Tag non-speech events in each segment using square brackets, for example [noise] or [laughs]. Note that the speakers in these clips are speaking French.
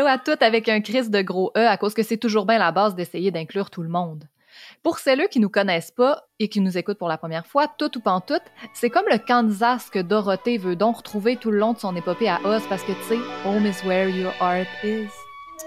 Allô à toutes avec un crise de gros E à cause que c'est toujours bien la base d'essayer d'inclure tout le monde. Pour celles qui nous connaissent pas et qui nous écoutent pour la première fois, tout ou pas tout, c'est comme le Kansas que Dorothée veut donc retrouver tout le long de son épopée à Oz parce que tu sais, home is where your heart is.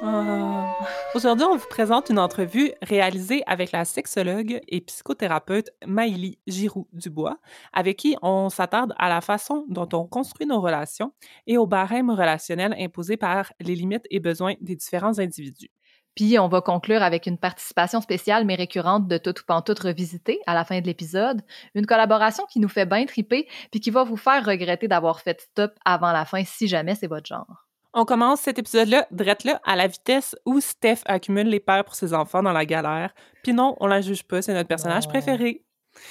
Ah. Aujourd'hui, on vous présente une entrevue réalisée avec la sexologue et psychothérapeute Maïli Giroux-Dubois, avec qui on s'attarde à la façon dont on construit nos relations et au barème relationnel imposé par les limites et besoins des différents individus. Puis on va conclure avec une participation spéciale mais récurrente de Tout ou Pantoute revisité à la fin de l'épisode, une collaboration qui nous fait bien triper puis qui va vous faire regretter d'avoir fait stop avant la fin si jamais c'est votre genre. On commence cet épisode-là, drette là, à la vitesse où Steph accumule les pères pour ses enfants dans la galère. Puis non, on la juge pas, c'est notre personnage préféré.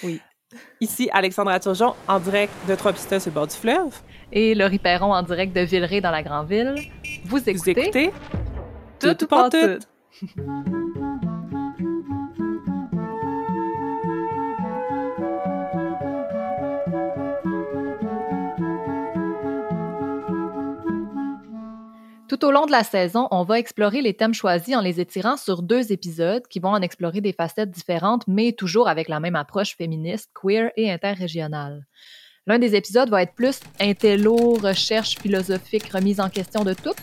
Oui. Ici, Alexandra Turgeon, en direct de Trois-Pistas sur le bord du fleuve. Et Laurie Perron, en direct de Villeray, dans la Grande Ville. Vous écoutez... Vous écoutez... Tout, tout, tout, tout. Au long de la saison, on va explorer les thèmes choisis en les étirant sur deux épisodes qui vont en explorer des facettes différentes, mais toujours avec la même approche féministe, queer et interrégionale. L'un des épisodes va être plus intello, recherche philosophique, remise en question de tout,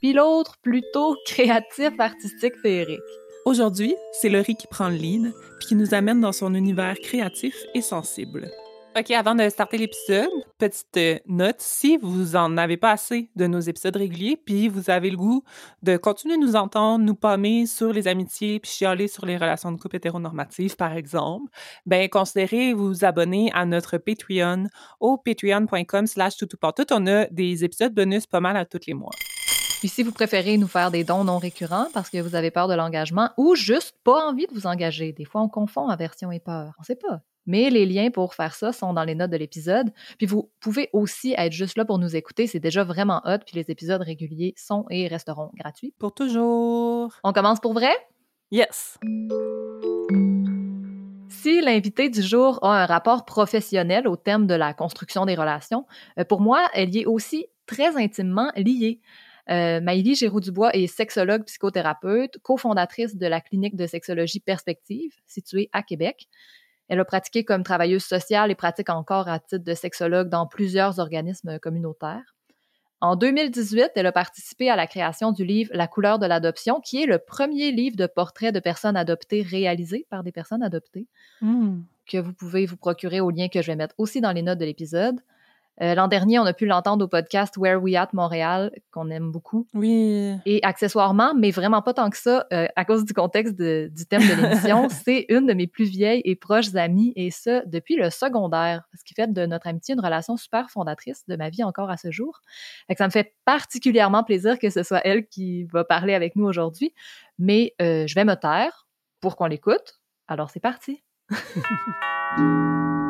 puis l'autre plutôt [laughs] créatif, artistique, féerique. Aujourd'hui, c'est Laurie qui prend le lead, puis qui nous amène dans son univers créatif et sensible. OK, avant de starter l'épisode, petite euh, note, si vous en avez pas assez de nos épisodes réguliers, puis vous avez le goût de continuer de nous entendre, nous pommer sur les amitiés, puis chialer sur les relations de couple hétéronormatives, par exemple, ben considérez vous abonner à notre Patreon au patreon.com slash tout On a des épisodes bonus pas mal à tous les mois. Puis si vous préférez nous faire des dons non récurrents parce que vous avez peur de l'engagement ou juste pas envie de vous engager, des fois on confond aversion et peur, on sait pas. Mais les liens pour faire ça sont dans les notes de l'épisode. Puis vous pouvez aussi être juste là pour nous écouter. C'est déjà vraiment hot. Puis les épisodes réguliers sont et resteront gratuits. Pour toujours. On commence pour vrai? Yes. Si l'invité du jour a un rapport professionnel au thème de la construction des relations, euh, pour moi, elle y est aussi très intimement liée. Euh, Maïlie Giroux-Dubois est sexologue psychothérapeute, cofondatrice de la clinique de sexologie Perspective, située à Québec. Elle a pratiqué comme travailleuse sociale et pratique encore à titre de sexologue dans plusieurs organismes communautaires. En 2018, elle a participé à la création du livre La couleur de l'adoption, qui est le premier livre de portraits de personnes adoptées réalisé par des personnes adoptées, hmm. que vous pouvez vous procurer au lien que je vais mettre aussi dans les notes de l'épisode. Euh, l'an dernier, on a pu l'entendre au podcast Where We At Montréal, qu'on aime beaucoup. Oui. Et accessoirement, mais vraiment pas tant que ça, euh, à cause du contexte du thème de l'émission, [laughs] c'est une de mes plus vieilles et proches amies, et ça depuis le secondaire, ce qui fait de notre amitié une relation super fondatrice de ma vie encore à ce jour. Fait que ça me fait particulièrement plaisir que ce soit elle qui va parler avec nous aujourd'hui, mais euh, je vais me taire pour qu'on l'écoute. Alors c'est parti. [laughs]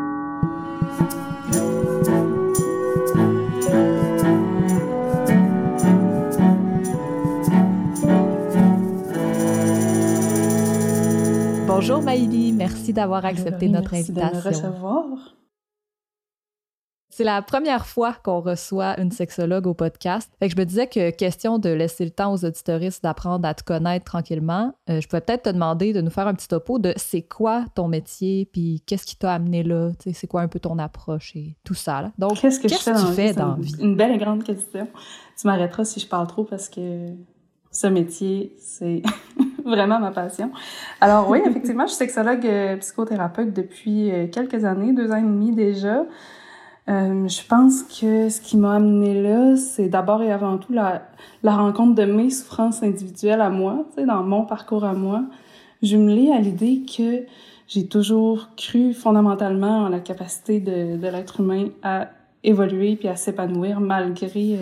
Bonjour Maïli, merci d'avoir accepté notre invitation. De me recevoir. C'est la première fois qu'on reçoit une sexologue au podcast. Fait que je me disais que question de laisser le temps aux auditoristes d'apprendre à te connaître tranquillement, euh, je pouvais peut-être te demander de nous faire un petit topo de c'est quoi ton métier, puis qu'est-ce qui t'a amené là, c'est quoi un peu ton approche et tout ça. Là. Donc, qu'est-ce que, tu fais dans vie? Une belle et grande question. Tu m'arrêteras si je parle trop parce que ce métier, c'est [laughs] vraiment ma passion. Alors oui, [laughs] effectivement, je suis sexologue euh, psychothérapeute depuis euh, quelques années, deux ans et demi déjà. Euh, je pense que ce qui m'a amené là, c'est d'abord et avant tout la, la rencontre de mes souffrances individuelles à moi, tu sais, dans mon parcours à moi, jumelé à l'idée que j'ai toujours cru fondamentalement en la capacité de, de l'être humain à évoluer puis à s'épanouir malgré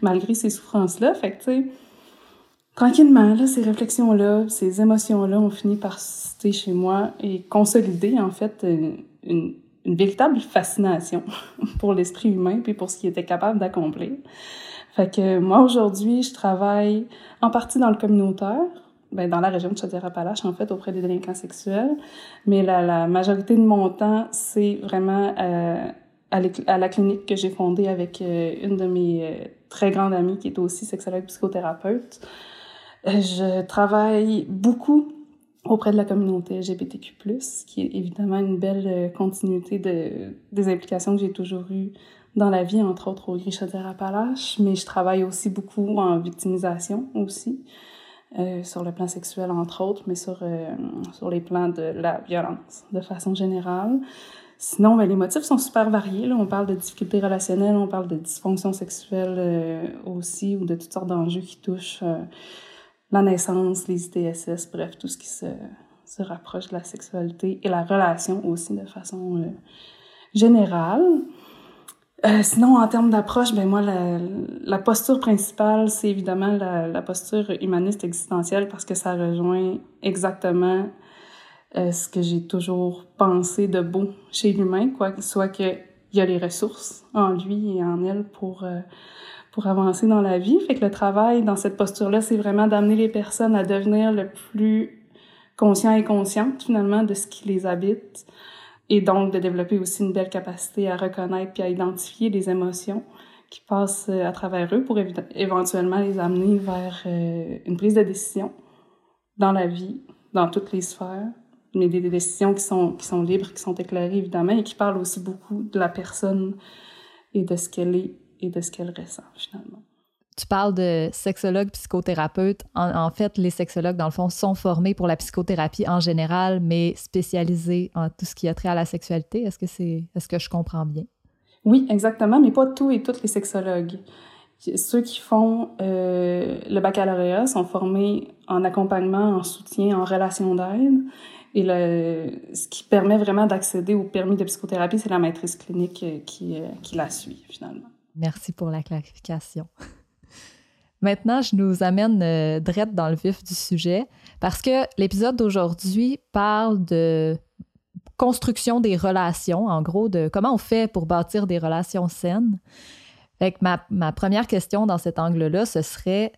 malgré ces souffrances là. Fait que tu sais tranquillement, là, ces réflexions-là, ces émotions-là ont fini par citer chez moi et consolider, en fait, une, une véritable fascination [laughs] pour l'esprit humain puis pour ce qu'il était capable d'accomplir. Fait que moi, aujourd'hui, je travaille en partie dans le communautaire, ben, dans la région de Chaudière-Appalaches, en fait, auprès des délinquants sexuels. Mais la, la majorité de mon temps, c'est vraiment euh, à, la clinique que j'ai fondée avec une de mes très grandes amies qui est aussi sexologue psychothérapeute. Je travaille beaucoup auprès de la communauté LGBTQ+, qui est évidemment une belle continuité de, des implications que j'ai toujours eues dans la vie, entre autres au Gris-Chaudière-Appalaches, mais je travaille aussi beaucoup en victimisation aussi. Euh, sur le plan sexuel entre autres, mais sur, euh, sur les plans de la violence de façon générale. Sinon, ben, les motifs sont super variés. On parle de difficultés relationnelles, on parle de dysfonction sexuelle euh, aussi, ou de toutes sortes d'enjeux qui touchent la naissance, les ITSS, bref, tout ce qui se, se rapproche de la sexualité et la relation aussi de façon générale. Euh, sinon, en termes d'approche, ben moi, la, la posture principale, c'est évidemment la, posture humaniste existentielle parce que ça rejoint exactement euh, ce que j'ai toujours pensé de beau chez l'humain, quoi, soit qu'il y a les ressources en lui et en elle pour euh, pour avancer dans la vie. Fait que le travail dans cette posture-là, c'est vraiment d'amener les personnes à devenir le plus conscients et conscientes finalement de ce qui les habite, et donc de développer aussi une belle capacité à reconnaître puis à identifier les émotions qui passent euh, à travers eux pour éventuellement les amener vers euh, une prise de décision dans la vie, dans toutes les sphères, mais des, décisions qui sont, qui sont libres, qui sont éclairées évidemment et qui parlent aussi beaucoup de la personne et de ce qu'elle est et de ce qu'elle ressent finalement tu parles de sexologue, psychothérapeute. En, fait, les sexologues, dans le fond, sont formés pour la psychothérapie en général, mais spécialisés en tout ce qui a trait à la sexualité. Est-ce que c'est, est-ce que je comprends bien? Oui, exactement, mais pas tous et toutes les sexologues. Ceux qui font euh, le baccalauréat sont formés en accompagnement, en soutien, en relation d'aide. Et le, ce qui permet vraiment d'accéder au permis de psychothérapie, c'est la maîtrise clinique qui, euh, qui la suit, finalement. Merci pour la clarification. [laughs] Maintenant, je nous amène euh, dans le vif du sujet parce que l'épisode d'aujourd'hui parle de construction des relations, en gros, de comment on fait pour bâtir des relations saines. Fait ma, ma première question dans cet angle-là, ce serait,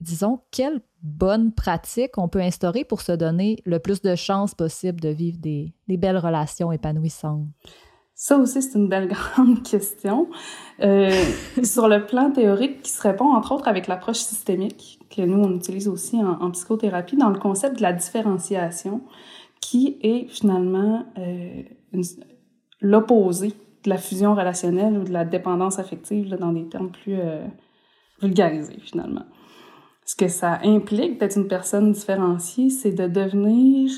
disons, quelle bonne pratique on peut instaurer pour se donner le plus de chances possible de vivre des, des belles relations épanouissantes? Ça aussi, c'est une belle [laughs] grande question. Euh, [laughs] sur le plan théorique, qui se répond entre autres avec l'approche systémique que nous, on utilise aussi en, psychothérapie, dans le concept de la différenciation, qui est finalement euh, l'opposé de la fusion relationnelle ou de la dépendance affective, là, dans des termes plus euh, vulgarisés, finalement. Ce que ça implique d'être une personne différenciée, c'est de devenir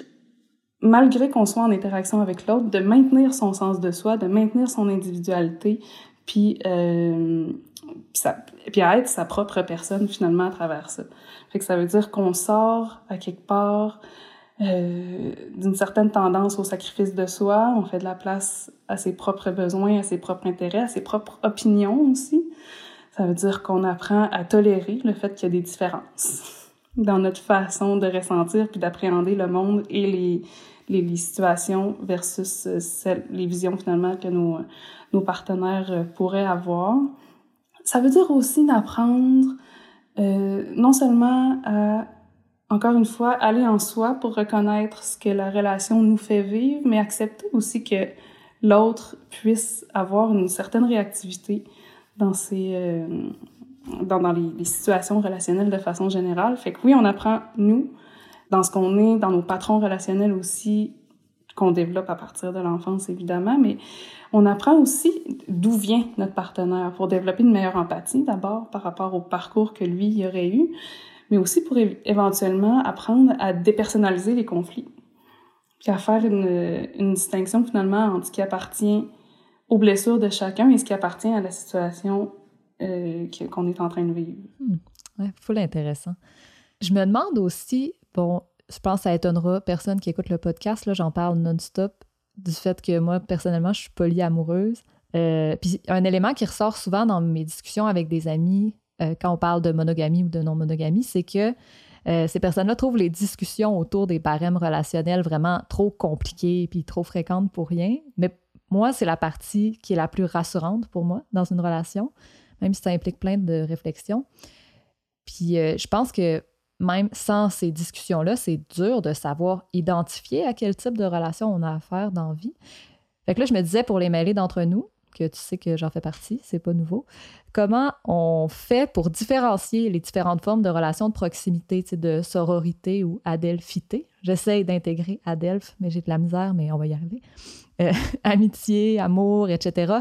malgré qu'on soit en interaction avec l'autre, de maintenir son sens de soi, de maintenir son individualité, puis, euh, puis, à être sa propre personne finalement à travers ça. Fait que ça veut dire qu'on sort à quelque part euh, d'une certaine tendance au sacrifice de soi, on fait de la place à ses propres besoins, à ses propres intérêts, à ses propres opinions aussi. Ça veut dire qu'on apprend à tolérer le fait qu'il y a des différences dans notre façon de ressentir puis d'appréhender le monde et les, les, situations versus euh, les visions finalement que nos, nos partenaires euh, pourraient avoir. Ça veut dire aussi d'apprendre euh, non seulement à, encore une fois, aller en soi pour reconnaître ce que la relation nous fait vivre, mais accepter aussi que l'autre puisse avoir une certaine réactivité dans euh, dans, dans les, situations relationnelles de façon générale. Fait que oui, on apprend, nous, dans ce qu'on est, dans nos patrons relationnels aussi, qu'on développe à partir de l'enfance, évidemment, mais on apprend aussi d'où vient notre partenaire pour développer une meilleure empathie, d'abord, par rapport au parcours que lui y aurait eu, mais aussi pour éventuellement apprendre à dépersonnaliser les conflits, puis à faire une, distinction finalement entre ce qui appartient aux blessures de chacun et ce qui appartient à la situation euh, qu'on est en train de vivre. Hmm. Ouais, full intéressant. Je me demande aussi, bon, je pense que ça étonnera personne qui écoute le podcast, là, j'en parle non-stop du fait que moi, personnellement, je suis polyamoureuse. Euh, puis un élément qui ressort souvent dans mes discussions avec des amis euh, quand on parle de monogamie ou de non-monogamie, c'est que euh, ces personnes-là trouvent les discussions autour des barèmes relationnels vraiment trop compliquées puis trop fréquentes pour rien. Mais moi, c'est la partie qui est la plus rassurante pour moi dans une relation, même si ça implique plein de réflexions. Puis je pense que même sans ces discussions-là, c'est dur de savoir identifier à quel type de relation on a affaire dans la vie. Fait que là, je me disais pour les mêler d'entre nous, que tu sais que j'en fais partie, c'est pas nouveau. Comment on fait pour différencier les différentes formes de relations de proximité, de sororité ou adelphité? J'essaie d'intégrer adelph, mais j'ai de la misère, mais on va y arriver. Euh, [laughs] amitié, amour, etc.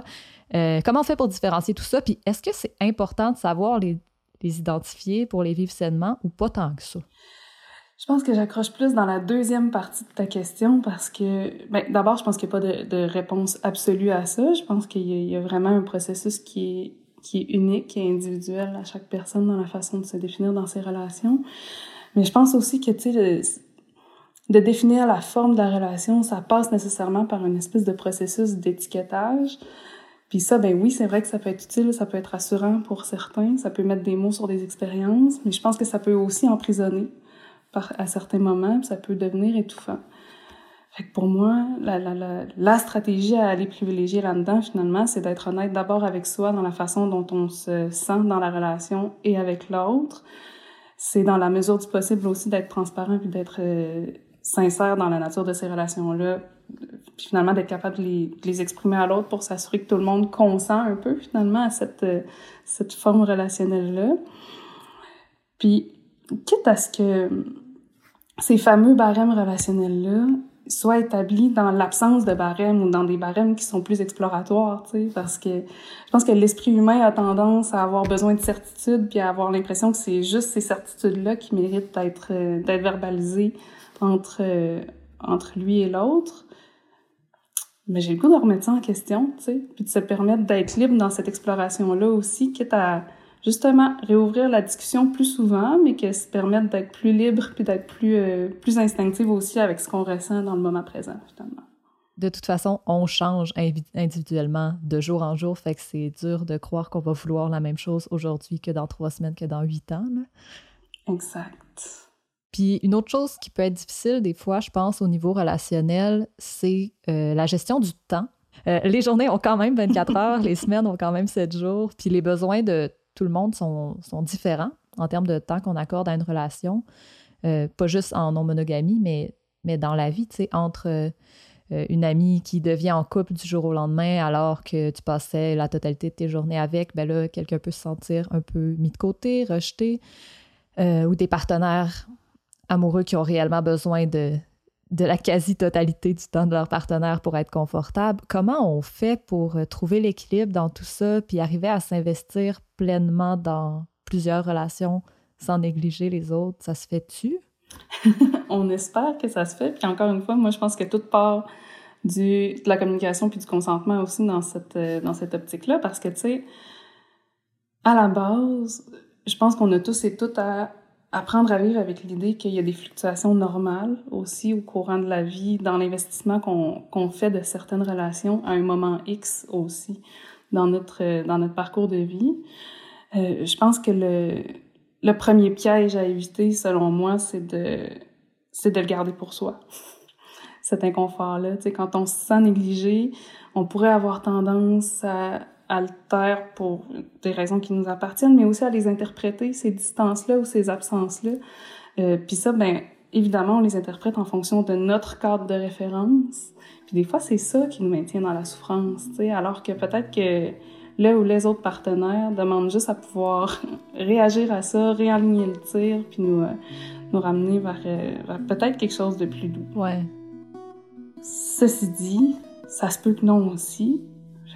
Euh, comment on fait pour différencier tout ça? Puis est-ce que c'est important de savoir les, les identifier pour les vivre sainement ou pas tant que ça? Je pense que j'accroche plus dans la deuxième partie de ta question parce que, ben, d'abord, je pense qu'il n'y a pas de, réponse absolue à ça. Je pense qu'il y, a vraiment un processus qui est, qui est unique, est individuel à chaque personne dans la façon de se définir dans ses relations. Mais je pense aussi que, tu sais, de définir la forme de la relation, ça passe nécessairement par une espèce de processus d'étiquetage. Puis ça, ben oui, c'est vrai que ça peut être utile, ça peut être rassurant pour certains, ça peut mettre des mots sur des expériences, mais je pense que ça peut aussi emprisonner à certains moments, ça peut devenir étouffant. Fait que pour moi, la stratégie à aller privilégier là-dedans, finalement, c'est d'être honnête d'abord avec soi dans la façon dont on se sent dans la relation et avec l'autre. C'est dans la mesure du possible aussi d'être transparent puis d'être euh, sincère dans la nature de ces relations-là, puis finalement d'être capable de les, de les exprimer à l'autre pour s'assurer que tout le monde consent un peu finalement à cette, euh, cette forme relationnelle-là. Puis quitte à ce que ces fameux barèmes relationnels-là soient établis dans l'absence de barèmes ou dans des barèmes qui sont plus exploratoires, tu sais, parce que je pense que l'esprit humain a tendance à avoir besoin de certitudes puis à avoir l'impression que c'est juste ces certitudes-là qui méritent d'être euh, d'être verbalisées entre euh, entre lui et l'autre. Mais j'ai le goût de remettre ça en question, tu sais, puis de se permettre d'être libre dans cette exploration-là aussi, quitte à justement réouvrir la discussion plus souvent, mais qui se permettre d'être plus libre puis d'être plus, euh, plus instinctive aussi avec ce qu'on ressent dans le moment présent, finalement. De toute façon, on change individuellement de jour en jour, fait que c'est dur de croire qu'on va vouloir la même chose aujourd'hui que dans trois semaines, que dans huit ans. Là. Exact. Puis une autre chose qui peut être difficile des fois, je pense, au niveau relationnel, c'est euh, la gestion du temps. Euh, les journées ont quand même 24 [laughs] heures, les semaines ont quand même 7 jours, puis les besoins de tout le monde sont, sont différents en termes de temps qu'on accorde à une relation, euh, pas juste en non-monogamie, mais, mais dans la vie, tu sais, entre une amie qui devient en couple du jour au lendemain alors que tu passais la totalité de tes journées avec, ben là, quelqu'un peut se sentir un peu mis de côté, rejeté, ou des partenaires amoureux qui ont réellement besoin de, de la quasi-totalité du temps de leur partenaire pour être confortable. Comment on fait pour euh, trouver l'équilibre dans tout ça, puis arriver à s'investir pleinement dans plusieurs relations sans négliger les autres? Ça se fait-tu? [laughs] on espère que ça se fait. Puis encore une fois, moi, je pense que toute part du, de la communication puis du consentement aussi dans cette, euh, dans cette optique-là, parce que, tu sais, à la base, je pense qu'on a tous et toutes à apprendre à vivre avec l'idée qu'il y a des fluctuations normales aussi au courant de la vie, dans l'investissement qu'on qu'on fait de certaines relations à un moment X aussi dans notre, dans notre parcours de vie. Euh, je pense que le, le premier piège à éviter, selon moi, c'est de, de le garder pour soi. Cet inconfort-là. Quand on se sent négligé, on pourrait avoir tendance à taire pour des raisons qui nous appartiennent, mais aussi à les interpréter, ces distances-là ou ces absences-là. Euh, puis ça, ben évidemment, on les interprète en fonction de notre cadre de référence. Puis des fois, c'est ça qui nous maintient dans la souffrance, tu sais, alors que peut-être que là ou les autres partenaires demandent juste à pouvoir [laughs] réagir à ça, réaligner le tir, puis nous, euh, nous ramener vers, euh, vers peut-être quelque chose de plus doux. Ouais. Ceci dit, ça se peut que non aussi.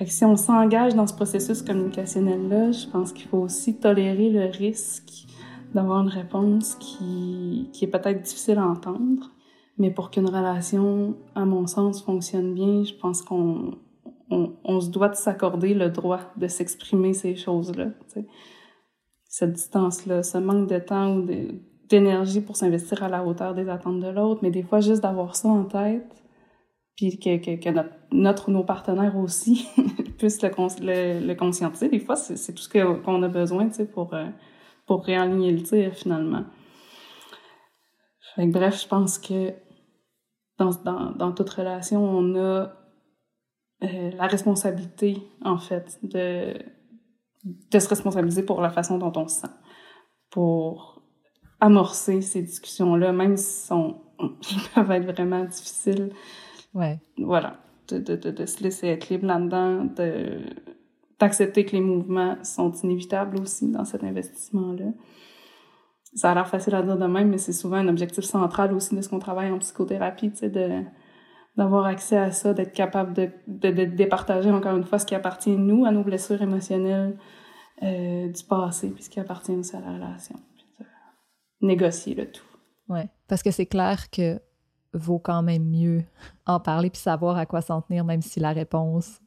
Si on s'engage dans ce processus communicationnel-là, je pense qu'il faut aussi tolérer le risque d'avoir une réponse qui, qui est peut-être difficile à entendre. Mais pour qu'une relation, à mon sens, fonctionne bien, je pense qu'on on, on se doit de s'accorder le droit de s'exprimer ces choses-là. Cette distance-là, ce manque de temps ou d'énergie pour s'investir à la hauteur des attentes de l'autre, mais des fois, juste d'avoir ça en tête, que, notre, nos partenaires aussi [laughs] puissent le, conscientiser. Des fois, c'est tout ce qu'on a besoin, pour, euh, pour réaligner le tir, finalement. Bref, je pense que dans, dans, dans toute relation, on a euh, la responsabilité, en fait, de, de se responsabiliser pour la façon dont on se sent, pour amorcer ces discussions-là, même si sont, ils [laughs] peuvent être vraiment difficiles Ouais. Voilà. de, de, de, se laisser être libre là-dedans, de d'accepter que les mouvements sont inévitables aussi dans cet investissement-là. Ça a l'air facile à dire de même, mais c'est souvent un objectif central aussi de ce qu'on travaille en psychothérapie, tu sais, de d'avoir accès à ça, d'être capable de, de, de, départager encore une fois ce qui appartient nous, à nos blessures émotionnelles euh, du passé, puis ce qui appartient aussi à la relation. négocier le tout. Ouais, parce que c'est clair que vaut quand même mieux en parler puis savoir à quoi s'en tenir, même si la réponse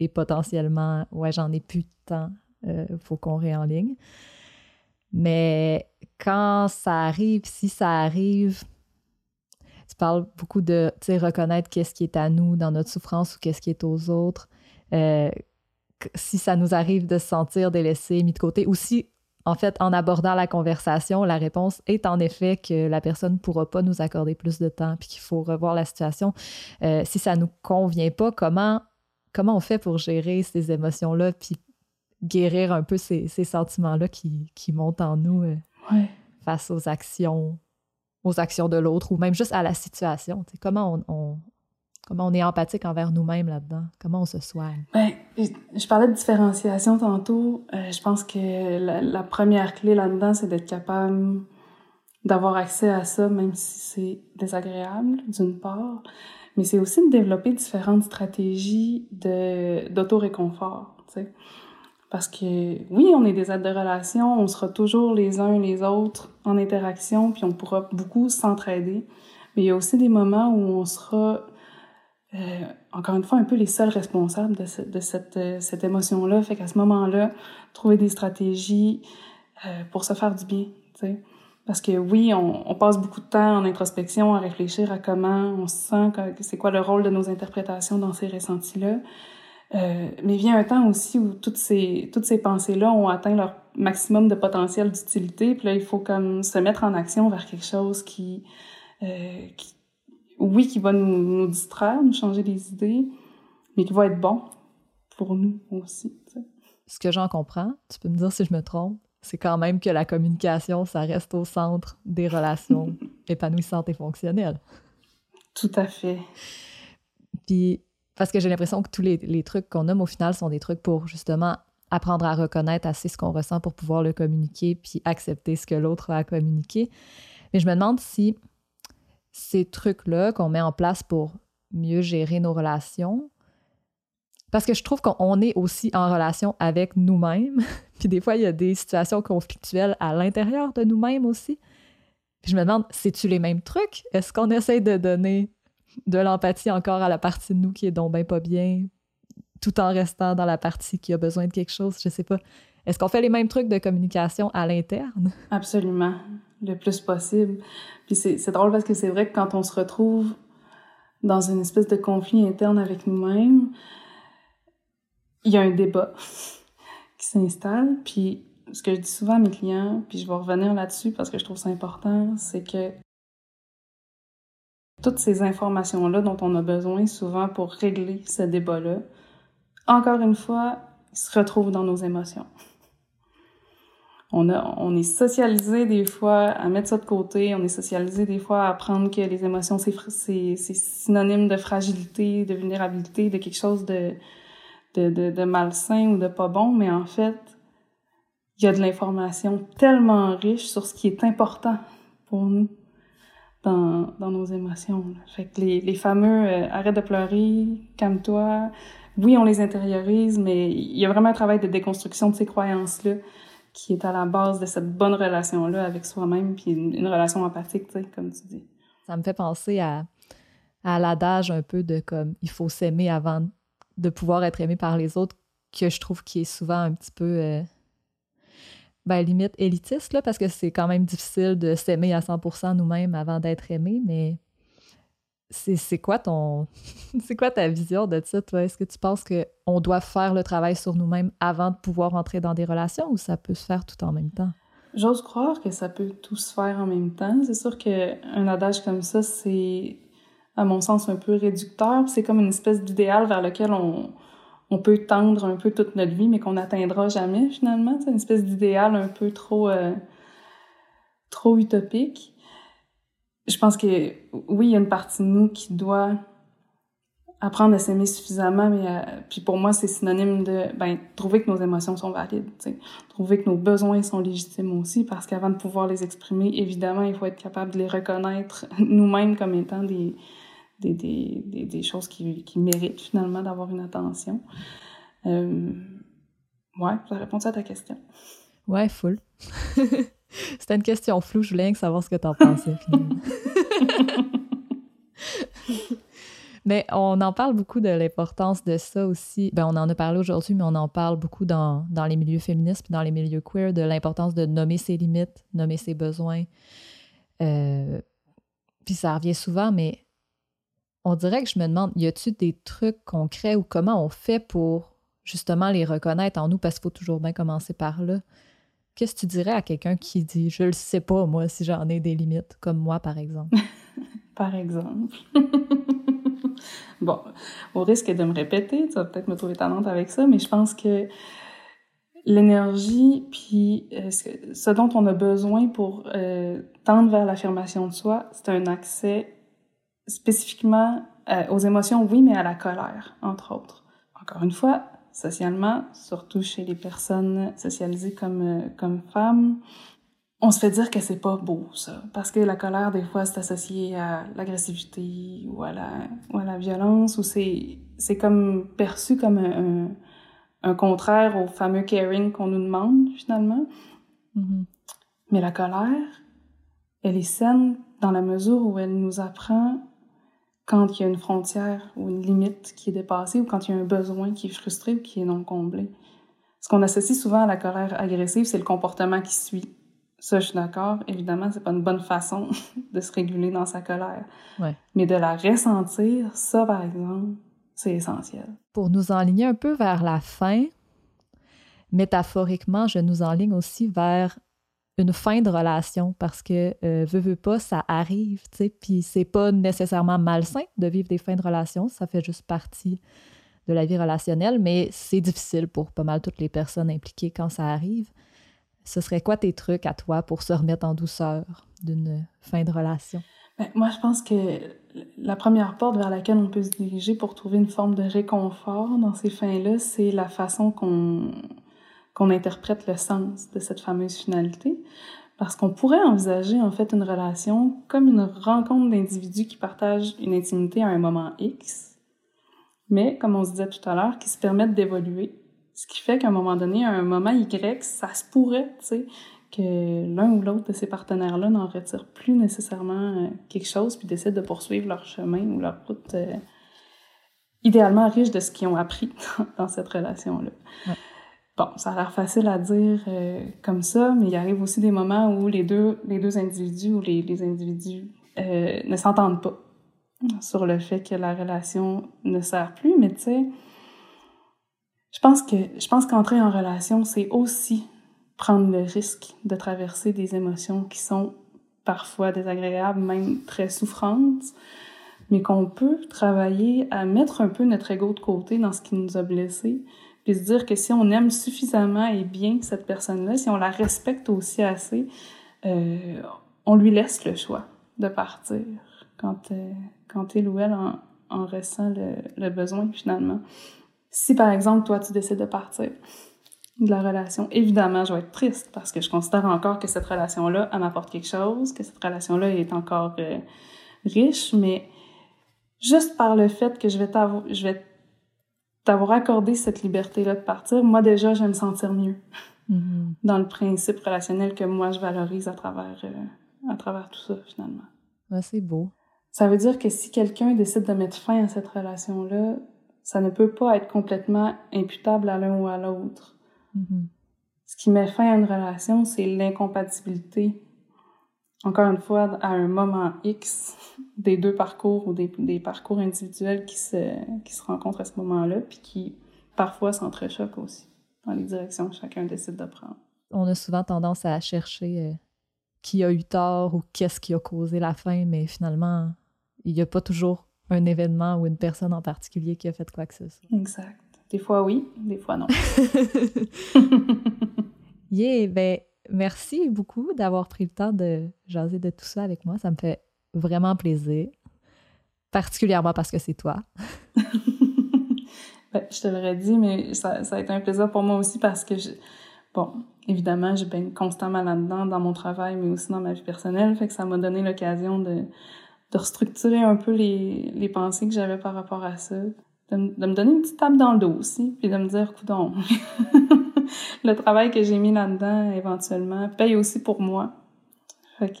est potentiellement ouais, j'en ai plus de temps, euh, faut qu'on réenligne. Mais quand ça arrive, si ça arrive, tu parles beaucoup de reconnaître qu'est-ce qui est à nous dans notre souffrance ou qu'est-ce qui est aux autres. Euh, si ça nous arrive de se sentir délaissé, mis de côté, ou si, en fait, en abordant la conversation, la réponse est en effet que la personne ne pourra pas nous accorder plus de temps, puis qu'il faut revoir la situation. Euh, si ça ne nous convient pas, comment, comment on fait pour gérer ces émotions-là, puis guérir un peu ces, sentiments-là qui, qui, montent en nous euh, face aux actions aux actions de l'autre ou même juste à la situation? comment on, comment on est empathique envers nous-mêmes là-dedans? Comment on se soigne? Ben, je parlais de différenciation tantôt. Euh, je pense que la, première clé là-dedans, c'est d'être capable d'avoir accès à ça, même si c'est désagréable, d'une part. Mais c'est aussi de développer différentes stratégies d'auto-réconfort. Parce que oui, on est des aides de relation, on sera toujours les uns les autres en interaction, puis on pourra beaucoup s'entraider. Mais il y a aussi des moments où on sera, euh, encore une fois, un peu les seuls responsables de, de cette, euh, cette émotion-là. Fait qu'à ce moment-là, trouver des stratégies euh, pour se faire du bien, tu sais. Parce que oui, on, passe beaucoup de temps en introspection à réfléchir à comment on se sent, c'est quoi le rôle de nos interprétations dans ces ressentis-là. Mais vient un temps aussi où toutes ces, toutes ces pensées-là ont atteint leur maximum de potentiel d'utilité. Puis là, il faut comme se mettre en action vers quelque chose qui, qui oui, qui va nous, nous, distraire, nous changer des idées, mais qui va être bon pour nous aussi. Ce que j'en comprends, tu peux me dire si je me trompe, c'est quand même que la communication, ça reste au centre des relations [laughs] épanouissantes et fonctionnelles. Tout à fait. Puis parce que j'ai l'impression que tous les, trucs qu'on nomme au final sont des trucs pour justement apprendre à reconnaître assez ce qu'on ressent pour pouvoir le communiquer puis accepter ce que l'autre a à communiquer. Mais je me demande si ces trucs-là qu'on met en place pour mieux gérer nos relations, parce que je trouve qu'on est aussi en relation avec nous-mêmes, [laughs] puis des fois, il y a des situations conflictuelles à l'intérieur de nous-mêmes aussi. Puis je me demande, c'est-tu les mêmes trucs? Est-ce qu'on essaie de donner de l'empathie encore à la partie de nous qui est donc bien pas bien, tout en restant dans la partie qui a besoin de quelque chose, je sais pas. Est-ce qu'on fait les mêmes trucs de communication à l'interne? Absolument, le plus possible. Puis c'est drôle parce que c'est vrai que quand on se retrouve dans une espèce de conflit interne avec nous-mêmes, il y a un débat [laughs] qui s'installe. Puis ce que je dis souvent à mes clients, puis je vais revenir là-dessus parce que je trouve ça important, c'est que toutes ces informations-là dont on a besoin souvent pour régler ce débat-là, encore une fois, se retrouvent dans nos émotions. On, a, on est socialisé des fois à mettre ça de côté, on est socialisé des fois à apprendre que les émotions, c'est, synonyme de fragilité, de vulnérabilité, de quelque chose de, de, de, de malsain ou de pas bon, mais en fait, il y a de l'information tellement riche sur ce qui est important pour nous dans, dans nos émotions. Fait que les, les fameux euh, arrête de pleurer, calme-toi. Oui, on les intériorise, mais il y a vraiment un travail de déconstruction de ces croyances-là qui est à la base de cette bonne relation-là avec soi-même, puis une, relation empathique, tu sais, comme tu dis. Ça me fait penser à, à l'adage un peu de comme il faut s'aimer avant de pouvoir être aimé par les autres, que je trouve qui est souvent un petit peu euh, ben, limite élitiste, là, parce que c'est quand même difficile de s'aimer à 100% nous-mêmes avant d'être aimé, mais c'est quoi ton [laughs] c'est quoi ta vision de ça toi? Est-ce que tu penses que on doit faire le travail sur nous-mêmes avant de pouvoir entrer dans des relations ou ça peut se faire tout en même temps? J'ose croire que ça peut tout se faire en même temps. C'est sûr qu'un adage comme ça, c'est, à mon sens, un peu réducteur. C'est comme une espèce d'idéal vers lequel on, on peut tendre un peu toute notre vie, mais qu'on n'atteindra jamais finalement. C'est une espèce d'idéal un peu trop, euh, trop utopique. Je pense que oui, il y a une partie de nous qui doit apprendre à s'aimer suffisamment, mais euh, puis pour moi, c'est synonyme de ben, trouver que nos émotions sont valides, trouver que nos besoins sont légitimes aussi, parce qu'avant de pouvoir les exprimer, évidemment, il faut être capable de les reconnaître [laughs] nous-mêmes comme étant des, choses qui, qui méritent finalement d'avoir une attention. Euh, ouais, ça répond à ta question. Ouais, full. [laughs] C'était une question floue, je voulais que savoir ce que tu en pensais. [laughs] Mais on en parle beaucoup de l'importance de ça aussi. Ben, on en a parlé aujourd'hui, mais on en parle beaucoup dans, dans les milieux féministes puis dans les milieux queer, de l'importance de nommer ses limites, nommer ses besoins. Euh, puis ça revient souvent, mais on dirait que je me demande, y a-t-il des trucs concrets ou comment on fait pour justement les reconnaître en nous? Parce qu'il faut toujours bien commencer par là. Qu'est-ce que tu dirais à quelqu'un qui dit Je le sais pas, moi, si j'en ai des limites, comme moi, par exemple? [laughs] par exemple. [laughs] bon, au risque de me répéter, tu vas peut-être me trouver talente avec ça, mais je pense que l'énergie, puis euh, ce dont on a besoin pour euh, tendre vers l'affirmation de soi, c'est un accès spécifiquement euh, aux émotions, oui, mais à la colère, entre autres. Encore une fois, socialement, surtout chez les personnes socialisées comme, comme femmes, on se fait dire que c'est pas beau, ça. Parce que la colère, des fois, c'est associé à l'agressivité ou, à la, ou à la violence, ou c'est, c'est comme perçu comme un, un, contraire au fameux caring qu'on nous demande, finalement. Mm-hmm. Mais la colère, elle est saine dans la mesure où elle nous apprend quand il y a une frontière ou une limite qui est dépassée ou quand il y a un besoin qui est frustré ou qui est non comblé. Ce qu'on associe souvent à la colère agressive, c'est le comportement qui suit ça, je suis d'accord. Évidemment, c'est pas une bonne façon [laughs] de se réguler dans sa colère. Ouais. Mais de la ressentir, ça, par exemple, c'est essentiel. Pour nous enligner un peu vers la fin, métaphoriquement, je nous enligne aussi vers une fin de relation parce que, euh, veux, veux pas, ça arrive, tu sais, puis c'est pas nécessairement malsain de vivre des fins de relation, ça fait juste partie de la vie relationnelle, mais c'est difficile pour pas mal toutes les personnes impliquées quand ça arrive. Ce serait quoi tes trucs à toi pour se remettre en douceur d'une fin de relation? Ben, moi, je pense que la première porte vers laquelle on peut se diriger pour trouver une forme de réconfort dans ces fins-là, c'est la façon qu'on qu'on interprète le sens de cette fameuse finalité. Parce qu'on pourrait envisager en fait une relation comme une rencontre d'individus qui partagent une intimité à un moment X, mais comme on se disait tout à l'heure, qui se permettent d'évoluer ce qui fait qu'à un moment donné, à un moment Y, ça se pourrait, tu sais, que l'un ou l'autre de ces partenaires-là n'en retire plus nécessairement euh, quelque chose, puis décide de poursuivre leur chemin ou leur route euh, idéalement riche de ce qu'ils ont appris [laughs] dans cette relation-là. Bon, ça a l'air facile à dire euh, comme ça, mais il arrive aussi des moments où les deux, les deux individus ou les, les individus ne s'entendent pas sur le fait que la relation ne sert plus, mais tu sais, je pense que je pense qu'entrer en relation, c'est aussi prendre le risque de traverser des émotions qui sont parfois désagréables, même très souffrantes, mais qu'on peut travailler à mettre un peu notre ego de côté dans ce qui nous a blessés, puis se dire que si on aime suffisamment et bien cette personne-là, si on la respecte aussi assez, euh, on lui laisse le choix de partir quand, euh, quand il ou elle en, en ressent le, besoin finalement. Si par exemple, toi, tu décides de partir de la relation, évidemment, je vais être triste parce que je considère encore que cette relation-là, elle m'apporte quelque chose, que cette relation-là est encore euh, riche, mais juste par le fait que je vais je vais t'avoir accordé cette liberté-là de partir, moi déjà, je vais me sentir mieux mm-hmm. dans le principe relationnel que moi, je valorise à travers, euh, à travers tout ça, finalement. Ouais, c'est beau. Ça veut dire que si quelqu'un décide de mettre fin à cette relation-là, ça ne peut pas être complètement imputable à l'un ou à l'autre. Mm-hmm. Ce qui met fin à une relation, c'est l'incompatibilité, encore une fois, à un moment X des deux parcours ou des, des parcours individuels qui se, qui se rencontrent à ce moment-là, puis qui parfois s'entrechoquent aussi dans les directions que chacun décide de prendre. On a souvent tendance à chercher euh, qui a eu tort ou qu'est-ce qui a causé la fin, mais finalement, il n'y a pas toujours un événement ou une personne en particulier qui a fait quoi que ce soit. Exact. Des fois oui, des fois non. [laughs] [laughs] yeah, ben merci beaucoup d'avoir pris le temps de jaser de tout ça avec moi. Ça me fait vraiment plaisir. particulièrement parce que c'est toi. [laughs] je te l'aurais dit, mais ça, a été un plaisir pour moi aussi parce que, bon, évidemment, je baigne constamment là-dedans, dans mon travail, mais aussi dans ma vie personnelle. Fait que ça m'a donné l'occasion de, de restructurer un peu les, les pensées que j'avais par rapport à ça. De, de, me donner une petite tape dans le dos aussi, puis de me dire, coudon, [laughs] [laughs] le travail que j'ai mis là-dedans, éventuellement, paye aussi pour moi. Fait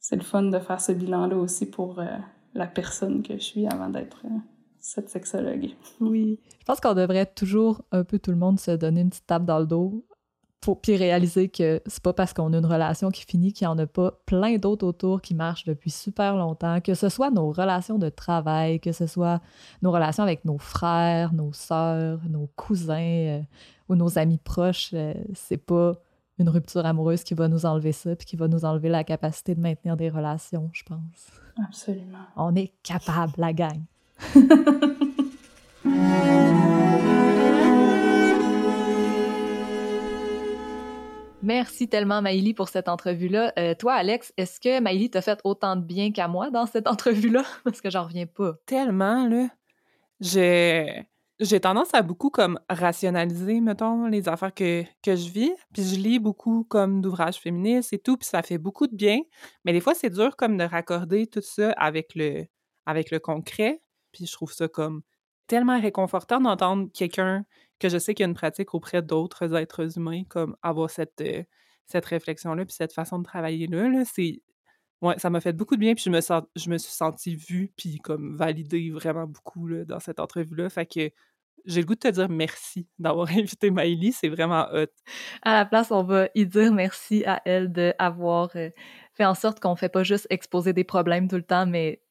c'est le fun de faire ce bilan-là aussi pour euh, la personne que je suis avant d'être euh, cette sexologue. Oui. Je pense qu'on devrait toujours, un peu tout le monde, se donner une petite tape dans le dos pour puis réaliser que c'est pas parce qu'on a une relation qui finit qu'il n'y en a pas plein d'autres autour qui marchent depuis super longtemps, que ce soit nos relations de travail, que ce soit nos relations avec nos frères, nos sœurs, nos cousins euh, ou nos amis proches, c'est pas une rupture amoureuse qui va nous enlever ça, puis qui va nous enlever la capacité de maintenir des relations, je pense. Absolument. On est capable, la gang. [laughs] Merci tellement, Maïli, pour cette entrevue-là. Euh, toi, Alex, est-ce que Maïli t'a fait autant de bien qu'à moi dans cette entrevue-là? [laughs] Parce que j'en reviens pas. Tellement, là. J'ai j'ai tendance à beaucoup comme rationaliser, mettons, les affaires que, que je vis. Puis je lis beaucoup comme d'ouvrages féministes et tout, puis ça fait beaucoup de bien. Mais des fois, c'est dur comme de raccorder tout ça avec le, avec le concret. Puis je trouve ça comme tellement réconfortant d'entendre quelqu'un que je sais qu'il y a une pratique auprès d'autres êtres humains, comme avoir cette, euh, cette réflexion-là, puis cette façon de travailler-là. Là, c'est... Ouais, ça m'a fait beaucoup de bien, puis je me, je me suis sentie vue, puis comme validée vraiment beaucoup là, dans cette entrevue-là. Fait que j'ai le goût de te dire merci d'avoir [laughs] invité Maïli, c'est vraiment hot. À la place, on va y dire merci à elle d'avoir euh, fait en sorte qu'on ne fait pas juste exposer des problèmes tout le temps, mais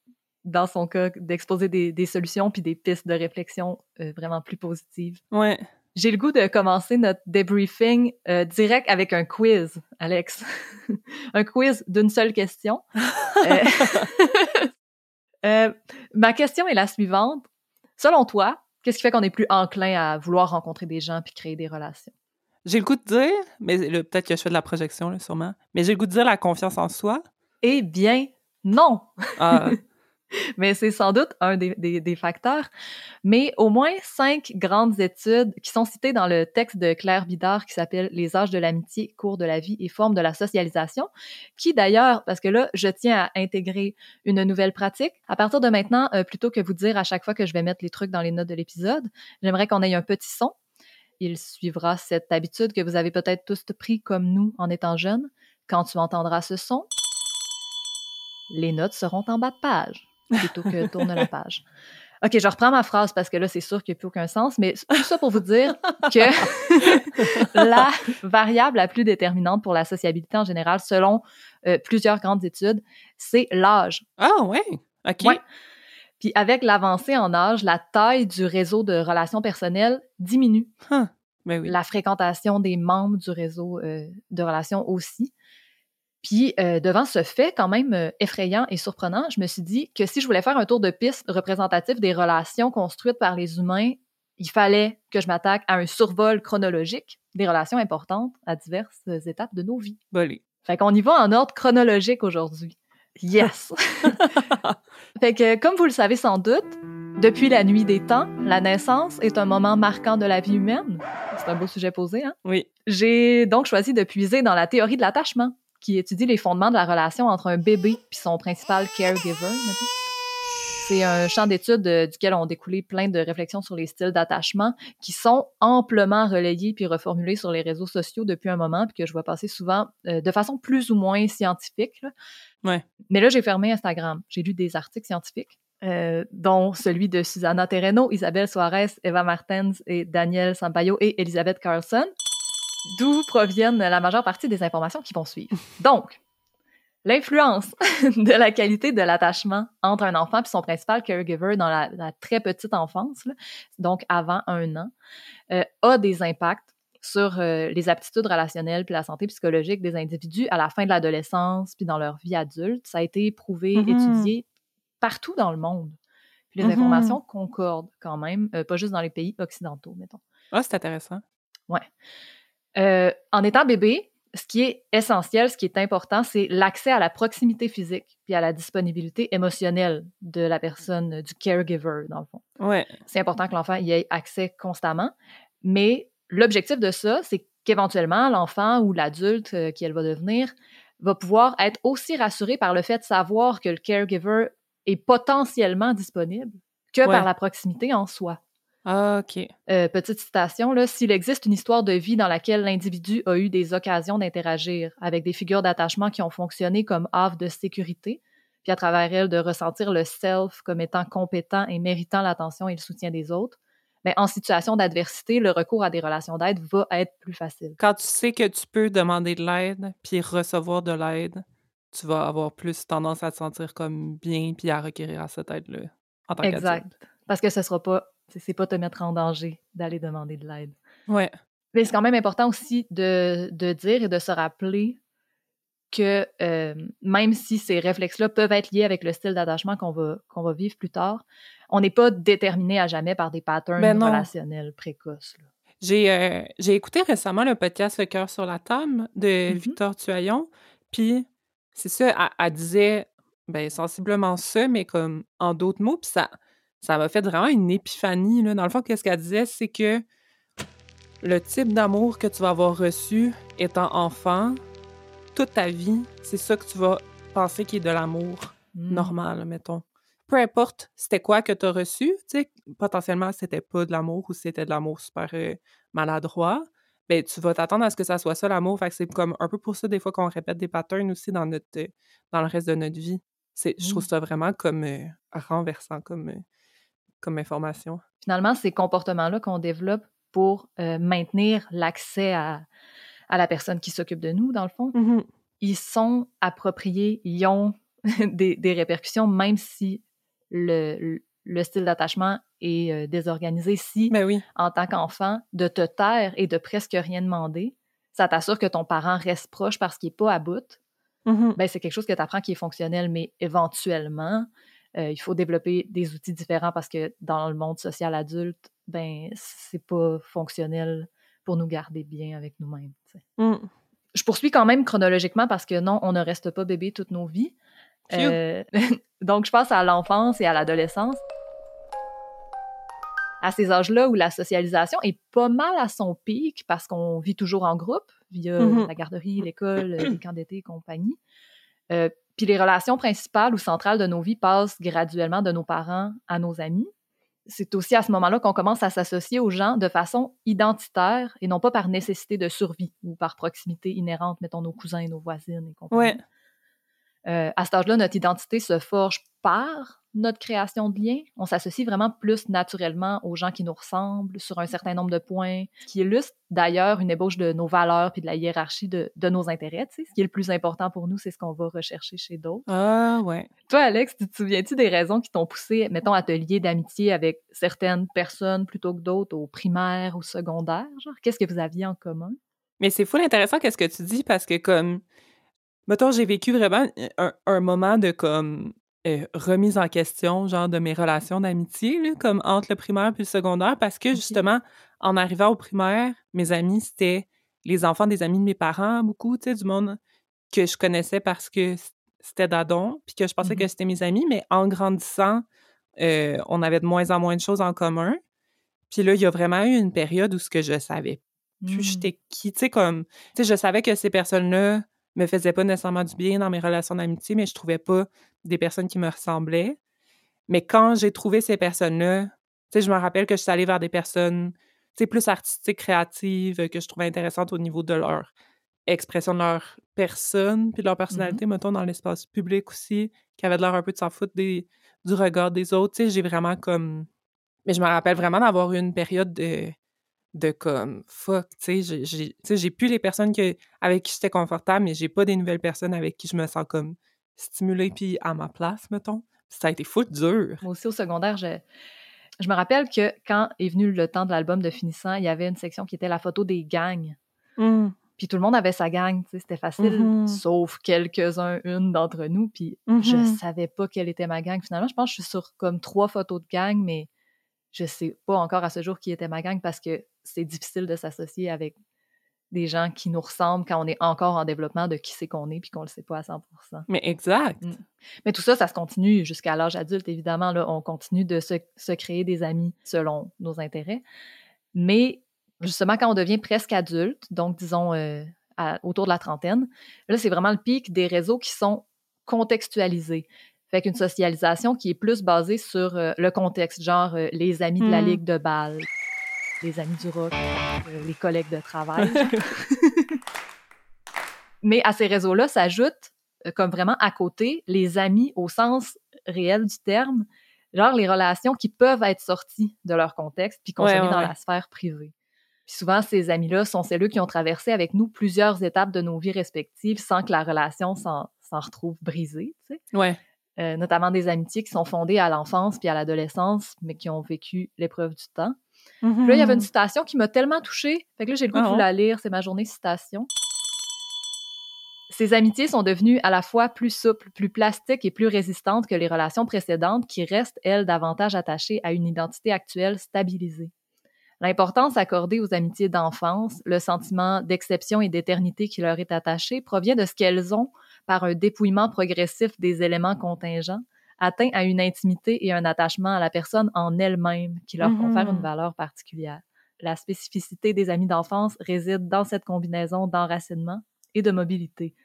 dans son cas, d'exposer des, des, solutions puis des pistes de réflexion euh, vraiment plus positives. Ouais. J'ai le goût de commencer notre débriefing euh, direct avec un quiz, Alex. [laughs] un quiz d'une seule question. [laughs] ma question est la suivante. Selon toi, Qu'est-ce qui fait qu'on est plus enclin à vouloir rencontrer des gens puis créer des relations? J'ai le goût de dire, mais peut-être que je fais de la projection, là, sûrement, mais j'ai le goût de dire la confiance en soi. Eh bien, non! Ah. [laughs] [laughs] mais c'est sans doute un des, des, facteurs. Mais au moins cinq grandes études qui sont citées dans le texte de Claire Bidard qui s'appelle Les âges de l'amitié, cours de la vie et formes de la socialisation, qui d'ailleurs, parce que là, je tiens à intégrer une nouvelle pratique. À partir de maintenant, euh, plutôt que vous dire à chaque fois que je vais mettre les trucs dans les notes de l'épisode, j'aimerais qu'on ait un petit son. Il suivra cette habitude que vous avez peut-être tous pris comme nous en étant jeunes. Quand tu entendras ce son, les notes seront en bas de page plutôt que tourne la page. OK, je reprends ma phrase parce que là, c'est sûr qu'il n'y a plus aucun sens, mais tout ça pour vous dire que [laughs] la variable la plus déterminante pour la sociabilité en général, selon euh, plusieurs grandes études, c'est l'âge. Ah ouais, OK. Puis avec l'avancée en âge, la taille du réseau de relations personnelles diminue. Ben oui. La fréquentation des membres du réseau euh, de relations aussi. Puis euh, devant ce fait quand même euh, effrayant et surprenant, je me suis dit que si je voulais faire un tour de piste représentatif des relations construites par les humains, il fallait que je m'attaque à un survol chronologique des relations importantes à diverses étapes de nos vies. Bolé. Fait qu'on y va en ordre chronologique aujourd'hui. Yes! [laughs] fait que, comme vous le savez sans doute, depuis la nuit des temps, la naissance est un moment marquant de la vie humaine. C'est un beau sujet posé, hein? Oui. J'ai donc choisi de puiser dans la théorie de l'attachement, qui étudie les fondements de la relation entre un bébé puis son principal caregiver. C'est un champ d'études euh, duquel ont découlé plein de réflexions sur les styles d'attachement qui sont amplement relayés puis reformulés sur les réseaux sociaux depuis un moment puis que je vois passer souvent euh, de façon plus ou moins scientifique. Ouais. Mais là, j'ai fermé Instagram. J'ai lu des articles scientifiques. Euh, dont celui de Susanna Terreno, Isabelle Suarez, Eva Martens et Daniel Sampaio et Elisabeth Carlson d'où proviennent la majeure partie des informations qui vont suivre. Donc, l'influence [laughs] de la qualité de l'attachement entre un enfant et son principal caregiver dans la, très petite enfance, donc avant un an, euh, a des impacts sur euh, les aptitudes relationnelles puis la santé psychologique des individus à la fin de l'adolescence puis dans leur vie adulte. Ça a été prouvé, mm-hmm. étudié partout dans le monde. Puis les mm-hmm. informations concordent quand même, euh, pas juste dans les pays occidentaux, mettons. Ah, c'est intéressant. Ouais. Euh, en étant bébé, ce qui est essentiel, ce qui est important, c'est l'accès à la proximité physique puis à la disponibilité émotionnelle de la personne, du caregiver, dans le fond. Ouais. C'est important que l'enfant y ait accès constamment, mais l'objectif de ça, c'est qu'éventuellement, l'enfant ou l'adulte euh, qui elle va devenir va pouvoir être aussi rassuré par le fait de savoir que le caregiver est potentiellement disponible que Ouais. par la proximité en soi. Ah, OK. Euh, petite citation, là, s'il existe une histoire de vie dans laquelle l'individu a eu des occasions d'interagir avec des figures d'attachement qui ont fonctionné comme havre de sécurité, puis à travers elles de ressentir le self comme étant compétent et méritant l'attention et le soutien des autres, mais en situation d'adversité, le recours à des relations d'aide va être plus facile. Quand tu sais que tu peux demander de l'aide puis recevoir de l'aide, tu vas avoir plus tendance à te sentir comme bien puis à requérir à cette aide-là en tant. Exact. Parce que ce sera pas, c'est pas te mettre en danger d'aller demander de l'aide. Ouais. Mais c'est quand même important aussi de, de dire et de se rappeler que euh, même si ces réflexes-là peuvent être liés avec le style d'attachement qu'on va, qu'on va vivre plus tard, on n'est pas déterminé à jamais par des patterns Ben relationnels précoces. là. J'ai euh, j'ai écouté récemment le podcast Le cœur sur la table de Mhm. Victor Tuaillon, puis c'est ça, elle, elle disait ben, sensiblement ça, mais comme en d'autres mots, puis ça ça m'a fait vraiment une épiphanie. Là. Dans le fond, qu'est-ce qu'elle disait, c'est que le type d'amour que tu vas avoir reçu étant enfant, toute ta vie, c'est ça que tu vas penser qui est de l'amour Mm. normal, mettons. Peu importe c'était quoi que tu as reçu, tu sais, potentiellement c'était pas de l'amour ou c'était de l'amour super euh, maladroit, ben tu vas t'attendre à ce que ça soit ça l'amour. Fait que c'est comme un peu pour ça des fois qu'on répète des patterns aussi dans notre euh, dans le reste de notre vie. C'est, je trouve Mm. ça vraiment comme euh, renversant comme, euh, comme information? Finalement, ces comportements-là qu'on développe pour euh, maintenir l'accès à, à la personne qui s'occupe de nous, dans le fond, ils sont appropriés, ils ont [laughs] des, des répercussions, même si le, le- le style d'attachement est euh, désorganisé. Si, Ben oui. en tant qu'enfant, de te taire et de presque rien demander, ça t'assure que ton parent reste proche parce qu'il n'est pas à bout, ben, c'est quelque chose que tu apprends qui est fonctionnel, mais éventuellement, euh, il faut développer des outils différents parce que dans le monde social adulte, ben, c'est pas fonctionnel pour nous garder bien avec nous-mêmes. tu sais. Mm. Je poursuis quand même chronologiquement parce que non, on ne reste pas bébé toutes nos vies. Euh, [laughs] donc, je passe à l'enfance et à l'adolescence. À ces âges-là où la socialisation est pas mal à son pic parce qu'on vit toujours en groupe via Mhm. la garderie, l'école, les camps d'été et compagnie. Euh, puis les relations principales ou centrales de nos vies passent graduellement de nos parents à nos amis. C'est aussi à ce moment-là qu'on commence à s'associer aux gens de façon identitaire et non pas par nécessité de survie ou par proximité inhérente, mettons nos cousins et nos voisines et compagnie. Ouais. Euh, à cet âge-là, notre identité se forge par notre création de liens. On s'associe vraiment plus naturellement aux gens qui nous ressemblent sur un certain nombre de points, qui illustre d'ailleurs une ébauche de nos valeurs puis de la hiérarchie de, de nos intérêts. Ce qui est le plus important pour nous, c'est ce qu'on va rechercher chez d'autres. Ah ouais. Toi, Alex, tu te souviens-tu des raisons qui t'ont poussé, mettons, à te lier d'amitié avec certaines personnes plutôt que d'autres au primaire ou secondaire? Genre, qu'est-ce que vous aviez en commun? Mais c'est fou intéressant qu'est-ce que tu dis parce que comme mettons j'ai vécu vraiment un, un moment de comme euh, remise en question genre de mes relations d'amitié comme entre le primaire puis le secondaire parce que justement en arrivant au primaire mes amis c'était les enfants des amis de mes parents beaucoup tu sais du monde que je connaissais parce que c'était d'adon puis que je pensais que c'était mes amis mais en grandissant euh, on avait de moins en moins de choses en commun. Puis là il y a vraiment eu une période où ce que je savais puis Hmm. j'étais qui, tu sais, comme, tu sais, je savais que ces personnes-là me faisaient pas nécessairement du bien dans mes relations d'amitié, mais je trouvais pas des personnes qui me ressemblaient. Mais quand j'ai trouvé ces personnes-là, tu sais, je me rappelle que je suis allée vers des personnes, tu sais, plus artistiques, créatives, que je trouvais intéressantes au niveau de leur expression de leur personne, puis de leur personnalité, mettons, dans l'espace public aussi, qui avaient de l'air un peu de s'en foutre des, du regard des autres. Tu sais, j'ai vraiment comme... Mais je me rappelle vraiment d'avoir eu une période de de comme fuck, tu sais, j'ai- plus les personnes que, avec qui j'étais confortable, mais j'ai pas des nouvelles personnes avec qui je me sens comme stimulée puis à ma place, mettons. Ça a été fou dur. Moi aussi, au secondaire, je, je me rappelle que quand est venu le temps de l'album de finissant, il y avait une section qui était la photo des gangs. Mm. Puis tout le monde avait sa gang, tu sais, c'était facile, Mhm. sauf quelques-uns, une d'entre nous. Puis Mhm. je savais pas quelle était ma gang. Finalement, je pense que je suis sur comme trois photos de gang, mais je sais pas encore à ce jour qui était ma gang parce que c'est difficile de s'associer avec des gens qui nous ressemblent quand on est encore en développement de qui c'est qu'on est puis qu'on le sait pas à 100 Mais exact. Mm. Mais tout ça, ça se continue jusqu'à l'âge adulte, évidemment. Là, on continue de se, se, créer des amis selon nos intérêts. Mais justement, quand on devient presque adulte, donc disons euh, autour de la trentaine, là, c'est vraiment le pic des réseaux qui sont contextualisés. Fait qu'une socialisation qui est plus basée sur euh, le contexte, genre euh, les amis de la mm. ligue de balle, les amis du rock, euh, les collègues de travail. [laughs] Mais à ces réseaux-là s'ajoutent, euh, comme vraiment à côté, les amis au sens réel du terme, genre les relations qui peuvent être sorties de leur contexte puis consommées dans la sphère privée. Puis souvent, ces amis-là sont celles qui ont traversé avec nous plusieurs étapes de nos vies respectives sans que la relation s'en retrouve brisée, tu sais. Ouais. Euh, notamment des amitiés qui sont fondées à l'enfance puis à l'adolescence, mais qui ont vécu l'épreuve du temps. Là, il y avait une mm-hmm. citation qui m'a tellement touchée. Fait que là, j'ai le goût de ah vous la lire. C'est ma journée citation. Ces amitiés sont devenues à la fois plus souples, plus plastiques et plus résistantes que les relations précédentes qui restent, elles, davantage attachées à une identité actuelle stabilisée. L'importance accordée aux amitiés d'enfance, le sentiment d'exception et d'éternité qui leur est attaché, provient de ce qu'elles ont par un dépouillement progressif des éléments contingents, atteint à une intimité et un attachement à la personne en elle-même qui leur confère une mm-hmm. valeur particulière. La spécificité des amis d'enfance réside dans cette combinaison d'enracinement et de mobilité.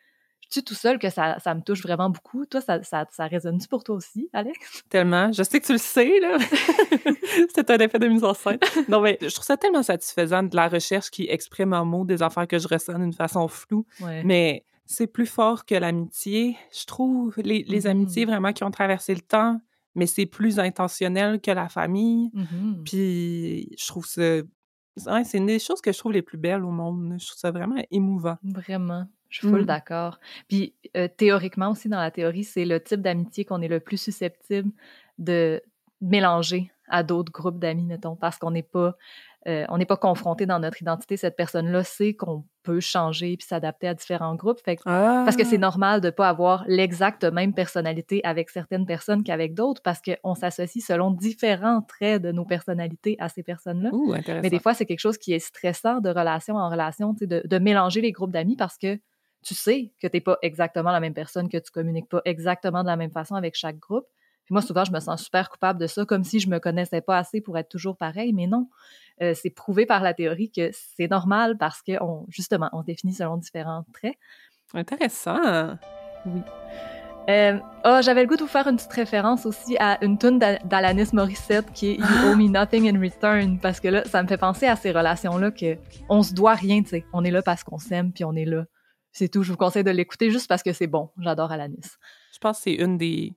Je suis tout seul que ça, ça, me touche vraiment beaucoup. Toi, ça, ça, ça résonne-tu pour toi aussi, Alex? [laughs] Tellement. Je sais que tu le sais, là. [laughs] C'est un effet de mise en scène. Non, mais je trouve ça tellement satisfaisant de la recherche qui exprime en mots des affaires que je ressens d'une façon floue. Mais c'est plus fort que l'amitié. Je trouve les, les amitiés mm-hmm. vraiment qui ont traversé le temps, mais c'est plus intentionnel que la famille. Mm-hmm. Puis je trouve ça. c'est une des choses que je trouve les plus belles au monde. Je trouve ça vraiment émouvant. Vraiment. Je suis full mm. d'accord. Puis euh, théoriquement aussi, dans la théorie, c'est le type d'amitié qu'on est le plus susceptible de mélanger à d'autres groupes d'amis, mettons, parce qu'on n'est pas euh, on n'est pas confronté dans notre identité. Cette personne-là sait qu'on peut changer puis s'adapter à différents groupes. Parce que c'est ah! normal de ne pas avoir l'exacte même personnalité avec certaines personnes qu'avec d'autres parce qu'on s'associe selon différents traits de nos personnalités à ces personnes-là. Mais des fois, c'est quelque chose qui est stressant de relation en relation, de, de mélanger les groupes d'amis parce que tu sais que tu n'es pas exactement la même personne, que tu communiques pas exactement de la même façon avec chaque groupe. Puis moi, souvent, je me sens super coupable de ça, comme si je me connaissais pas assez pour être toujours pareil, mais non. Euh, c'est prouvé par la théorie que c'est normal parce que, on, justement, on définit selon différents traits. Intéressant. Oui. Euh, oh, j'avais le goût de vous faire une petite référence aussi à une tune d'Alanis Morissette qui est You Owe Me Nothing in Return parce que là, ça me fait penser à ces relations-là que on se doit rien, tu sais. On est là parce qu'on s'aime puis on est là. C'est tout. Je vous conseille de l'écouter juste parce que c'est bon. J'adore Alanis. Je pense que c'est une des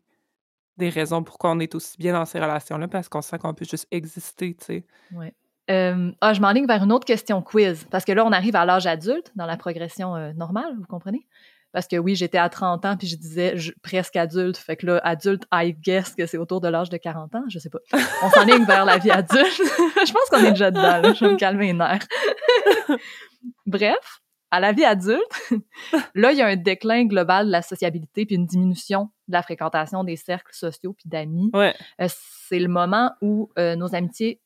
des raisons pourquoi on est aussi bien dans ces relations-là, parce qu'on sent qu'on peut juste exister, tu sais. Oui. Euh, ah, je m'enligne vers une autre question quiz, parce que là, on arrive à l'âge adulte, dans la progression euh, normale, vous comprenez? Parce que oui, j'étais à 30 ans, puis je disais presque adulte. Fait que là, adulte, I guess que c'est autour de l'âge de 40 ans, je sais pas. On s'enligne [laughs] vers la vie adulte. [laughs] je pense qu'on est déjà dedans, là. Je vais me calmer les nerfs. [laughs] Bref, à la vie adulte, [laughs] là, il y a un déclin global de la sociabilité puis une diminution de la fréquentation des cercles sociaux puis d'amis. Euh, c'est le moment où euh, nos amitiés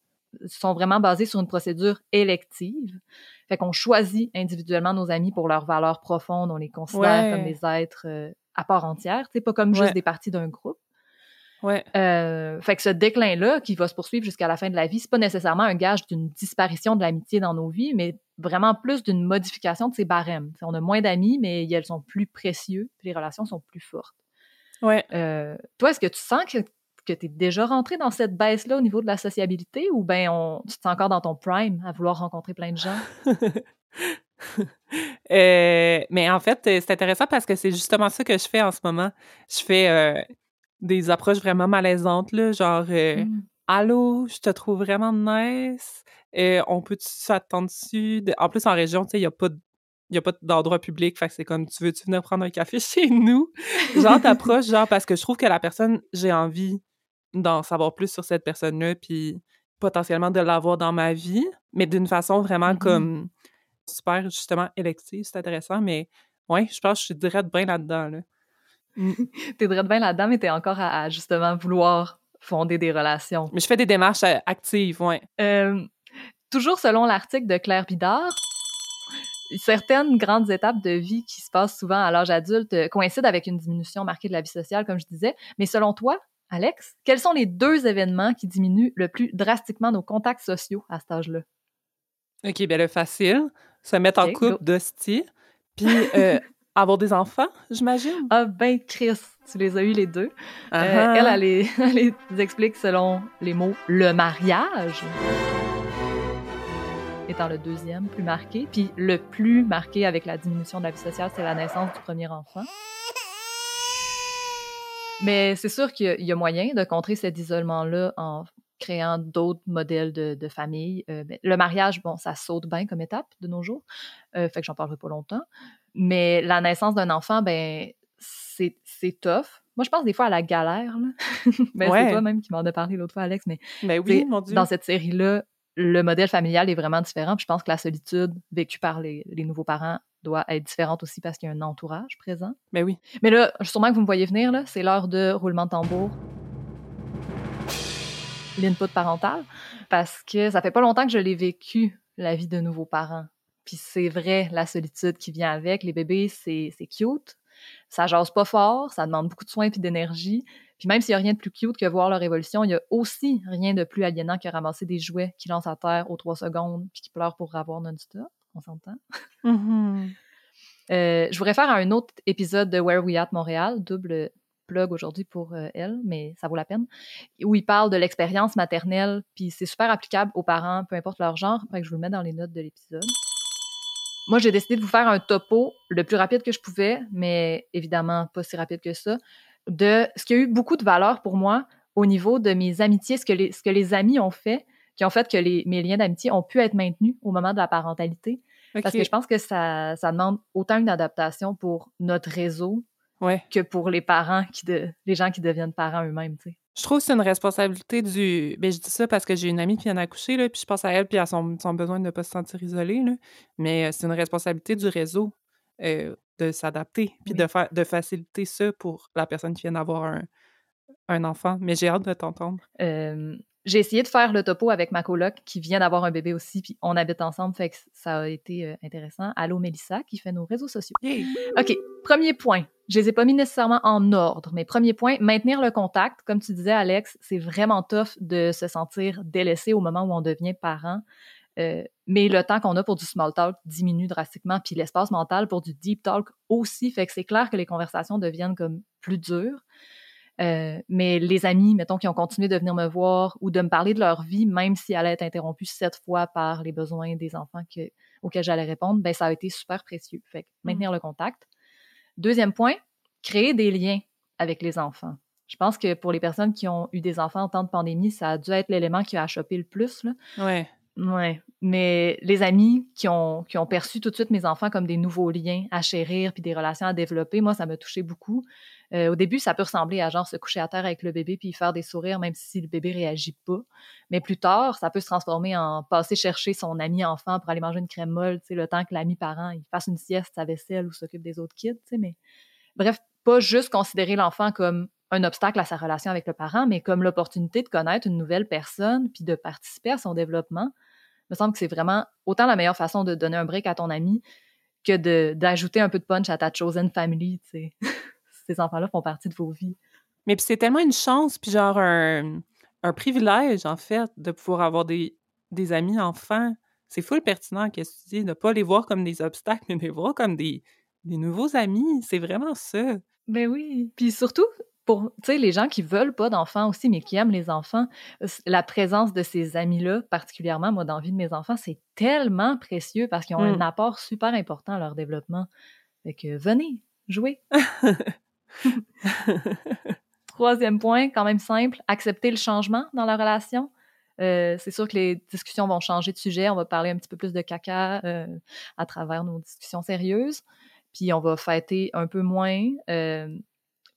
sont vraiment basées sur une procédure élective. Fait qu'on choisit individuellement nos amis pour leurs valeurs profondes, on les considère comme des êtres euh, à part entière, c'est pas comme juste des parties d'un groupe. Ouais. Euh, fait que ce déclin-là, qui va se poursuivre jusqu'à la fin de la vie, c'est pas nécessairement un gage d'une disparition de l'amitié dans nos vies, mais vraiment plus d'une modification de ces barèmes. on a moins d'amis, mais elles sont plus précieux, puis les relations sont plus fortes. Ouais. Euh, toi, est-ce que tu sens que, que tu es déjà rentré dans cette baisse-là au niveau de la sociabilité ou bien on, tu te sens encore dans ton prime à vouloir rencontrer plein de gens? [laughs] Euh, mais en fait, c'est intéressant parce que c'est justement ça que je fais en ce moment. Je fais des approches vraiment malaisantes, là, genre euh, mmh. Allô, je te trouve vraiment nice. et on peut s'attendre dessus. En plus, en région, tu sais, il n'y a pas il a pas d'endroit public, fait que c'est comme tu veux tu venir prendre un café [laughs] chez nous? Genre t'approches genre parce que je trouve que la personne j'ai envie d'en savoir plus sur cette personne-là puis potentiellement de l'avoir dans ma vie, mais d'une façon vraiment mmh comme super justement élective, c'est intéressant mais ouais, je pense que je suis direct bien là-dedans là. [laughs] T'es de bien là-dedans, mais t'es encore à, justement vouloir fonder des relations. Mais je fais des démarches euh, actives, ouais. Euh, toujours selon l'article de Claire Bidard, certaines grandes étapes de vie qui se passent souvent à l'âge adulte euh, coïncident avec une diminution marquée de la vie sociale, comme je disais. Mais selon toi, Alex, quels sont les deux événements qui diminuent le plus drastiquement nos contacts sociaux à cet âge-là? OK, bien le facile, se mettre en couple d'hostie, puis euh, [laughs] avoir des enfants, j'imagine? Ah ben Chris, tu les as eu les deux. Euh, elle, elle les, [laughs] elle les explique selon les mots le mariage étant le deuxième plus marqué. Puis le plus marqué avec la diminution de la vie sociale, c'est la naissance du premier enfant. Mais c'est sûr qu'il y, a moyen de contrer cet isolement-là en créant d'autres modèles de, famille. Euh, le mariage, bon, ça saute bien comme étape de nos jours, euh, fait que j'en parlerai pas longtemps. Mais la naissance d'un enfant, ben, c'est tough. Moi, je pense des fois à la galère. [laughs] Ben, C'est toi-même qui m'en as parlé l'autre fois, Alex. Mais ben oui, mon Dieu. dans cette série-là, le modèle familial est vraiment différent. je pense que la solitude vécue par les, nouveaux parents doit être différente aussi parce qu'il y a un entourage présent. Mais ben oui. Mais là, sûrement que vous me voyez venir, là, c'est l'heure de roulement de tambour. L'input parental. Parce que ça fait pas longtemps que je l'ai vécu, la vie de nouveaux parents. Puis c'est vrai, la solitude qui vient avec. Les bébés, c'est cute. Ça jase pas fort, ça demande beaucoup de soins et d'énergie. Puis même s'il n'y a rien de plus cute que voir leur évolution, il y a aussi rien de plus aliénant que ramasser des jouets qui lancent à terre aux trois secondes puis qui pleurent pour avoir non-stop. On s'entend? Mm-hmm. [laughs] Euh, je voudrais faire un autre épisode de Where We At Montréal, double plug aujourd'hui pour euh, elle, mais ça vaut la peine, où il parle de l'expérience maternelle, puis c'est super applicable aux parents, peu importe leur genre. Après que je vous le mets dans les notes de l'épisode. Moi, j'ai décidé de vous faire un topo le plus rapide que je pouvais, mais évidemment pas si rapide que ça, de ce qui a eu beaucoup de valeur pour moi au niveau de mes amitiés, ce que les, ce que les amis ont fait, qui ont fait que les, mes liens d'amitié ont pu être maintenus au moment de la parentalité. Parce que je pense que ça, ça demande autant une adaptation pour notre réseau que pour les parents, qui de, les gens qui deviennent parents eux-mêmes. Je trouve que c'est une responsabilité du. Ben, je dis ça parce que j'ai une amie qui vient d'accoucher, là, puis je pense à elle, puis à son, son besoin de ne pas se sentir isolée. Là. Mais euh, c'est une responsabilité du réseau. Euh, de s'adapter, puis de, de faciliter ça pour la personne qui vient d'avoir un, un, enfant. Mais j'ai hâte de t'entendre. J'ai essayé de faire le topo avec ma coloc qui vient d'avoir un bébé aussi, puis on habite ensemble, fait que ça a été euh, intéressant. Allô Mélissa, qui fait nos réseaux sociaux. OK, premier point. Je les ai pas mis nécessairement en ordre, mais premier point, maintenir le contact. Comme tu disais, Alex, c'est vraiment tough de se sentir délaissé au moment où on devient parent. Euh, mais le temps qu'on a pour du small talk diminue drastiquement, puis l'espace mental pour du deep talk aussi. Fait que c'est clair que les conversations deviennent comme plus dures. Euh, mais les amis, mettons, qui ont continué de venir me voir ou de me parler de leur vie, même si elle allait être interrompue sept fois par les besoins des enfants auxquels j'allais répondre, ben ça a été super précieux. Fait que maintenir le contact. Deuxième point, créer des liens avec les enfants. Je pense que pour les personnes qui ont eu des enfants en temps de pandémie, ça a dû être l'élément qui a chopé le plus. Là. Ouais. Ouais, mais les amis qui ont, qui ont perçu tout de suite mes enfants comme des nouveaux liens à chérir puis des relations à développer, moi, ça m'a touché beaucoup. Euh, au début, ça peut ressembler à genre se coucher à terre avec le bébé puis faire des sourires même si le bébé réagit pas. Mais plus tard, ça peut se transformer en passer chercher son ami enfant pour aller manger une crème molle, le temps que l'ami parent il fasse une sieste sa vaisselle ou s'occupe des autres kids, mais bref, pas juste considérer l'enfant comme un obstacle à sa relation avec le parent, mais comme l'opportunité de connaître une nouvelle personne puis de participer à son développement me semble que c'est vraiment autant la meilleure façon de donner un break à ton ami que d'ajouter un peu de punch à ta chosen family. [laughs] Ces enfants-là font partie de vos vies. Mais puis c'est tellement une chance, puis genre un, privilège, en fait, de pouvoir avoir des, des amis enfants. C'est full pertinent, qu'est-ce que tu dis, de ne pas les voir comme des obstacles, mais de les voir comme des, des nouveaux amis. C'est vraiment ça. Ben oui. Puis surtout, pour les gens qui veulent pas d'enfants aussi, mais qui aiment les enfants, la présence de ces amis-là, particulièrement moi dans la vie de mes enfants, c'est tellement précieux parce qu'ils ont un mmh. apport super important à leur développement. Fait que venez, jouez. [laughs] Troisième point, quand même simple, accepter le changement dans la relation. Euh, c'est sûr que les discussions vont changer de sujet. On va parler un petit peu plus de caca euh, à travers nos discussions sérieuses. Puis on va fêter un peu moins. Euh,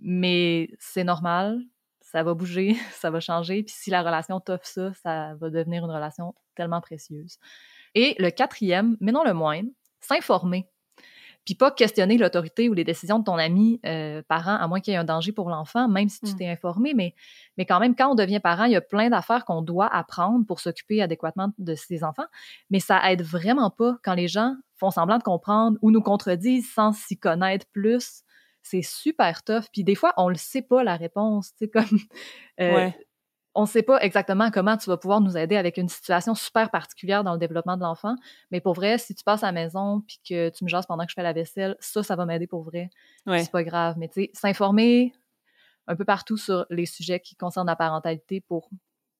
mais c'est normal, ça va bouger, [laughs] ça va changer. Puis si la relation t'offre ça, ça va devenir une relation tellement précieuse. Et le quatrième, mais non le moindre, s'informer. puis pas questionner l'autorité ou les décisions de ton ami euh, parent, à moins qu'il y ait un danger pour l'enfant, même si tu Mm. t'es informé. Mais, mais quand même, quand on devient parent, il y a plein d'affaires qu'on doit apprendre pour s'occuper adéquatement de ses enfants. Mais ça aide vraiment pas quand les gens font semblant de comprendre ou nous contredisent sans s'y connaître plus. C'est super tough. Puis des fois, on le sait pas la réponse. Tu sais, comme [laughs] euh, Ouais. on sait pas exactement comment tu vas pouvoir nous aider avec une situation super particulière dans le développement de l'enfant. Mais pour vrai, si tu passes à la maison puis que tu me jases pendant que je fais la vaisselle, ça, ça va m'aider pour vrai. Ouais. C'est pas grave. Mais tu sais, s'informer un peu partout sur les sujets qui concernent la parentalité pour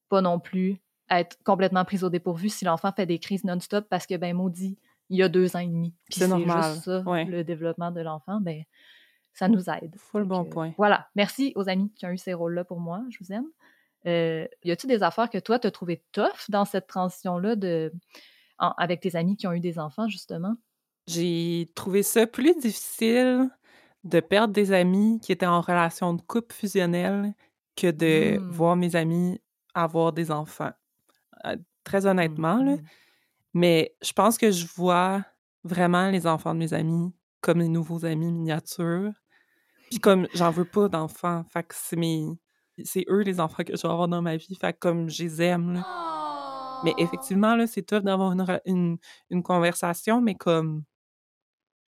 pas non plus être complètement prise au dépourvu si l'enfant fait des crises non-stop parce que, ben, maudit, il y a deux ans et demi. Puis C'est normal. juste ça, Ouais. le développement de l'enfant, ben, ça nous aide. Full bon point. Voilà. Merci aux amis qui ont eu ces rôles-là pour moi. Je vous aime. Euh, y a-tu des affaires que toi, t'as trouvé tough dans cette transition-là de... en- avec tes amis qui ont eu des enfants, justement? J'ai trouvé ça plus difficile de perdre des amis qui étaient en relation de couple fusionnelle que de Mm. voir mes amis avoir des enfants. Euh, très honnêtement, là. Mhm. Mais je pense que je vois vraiment les enfants de mes amis comme les nouveaux amis miniatures. Puis comme j'en veux pas d'enfants, fait que c'est mes... C'est eux les enfants que je vais avoir dans ma vie, fait que comme je les aime, là. Mais effectivement, là, c'est tough d'avoir une, une, conversation, mais comme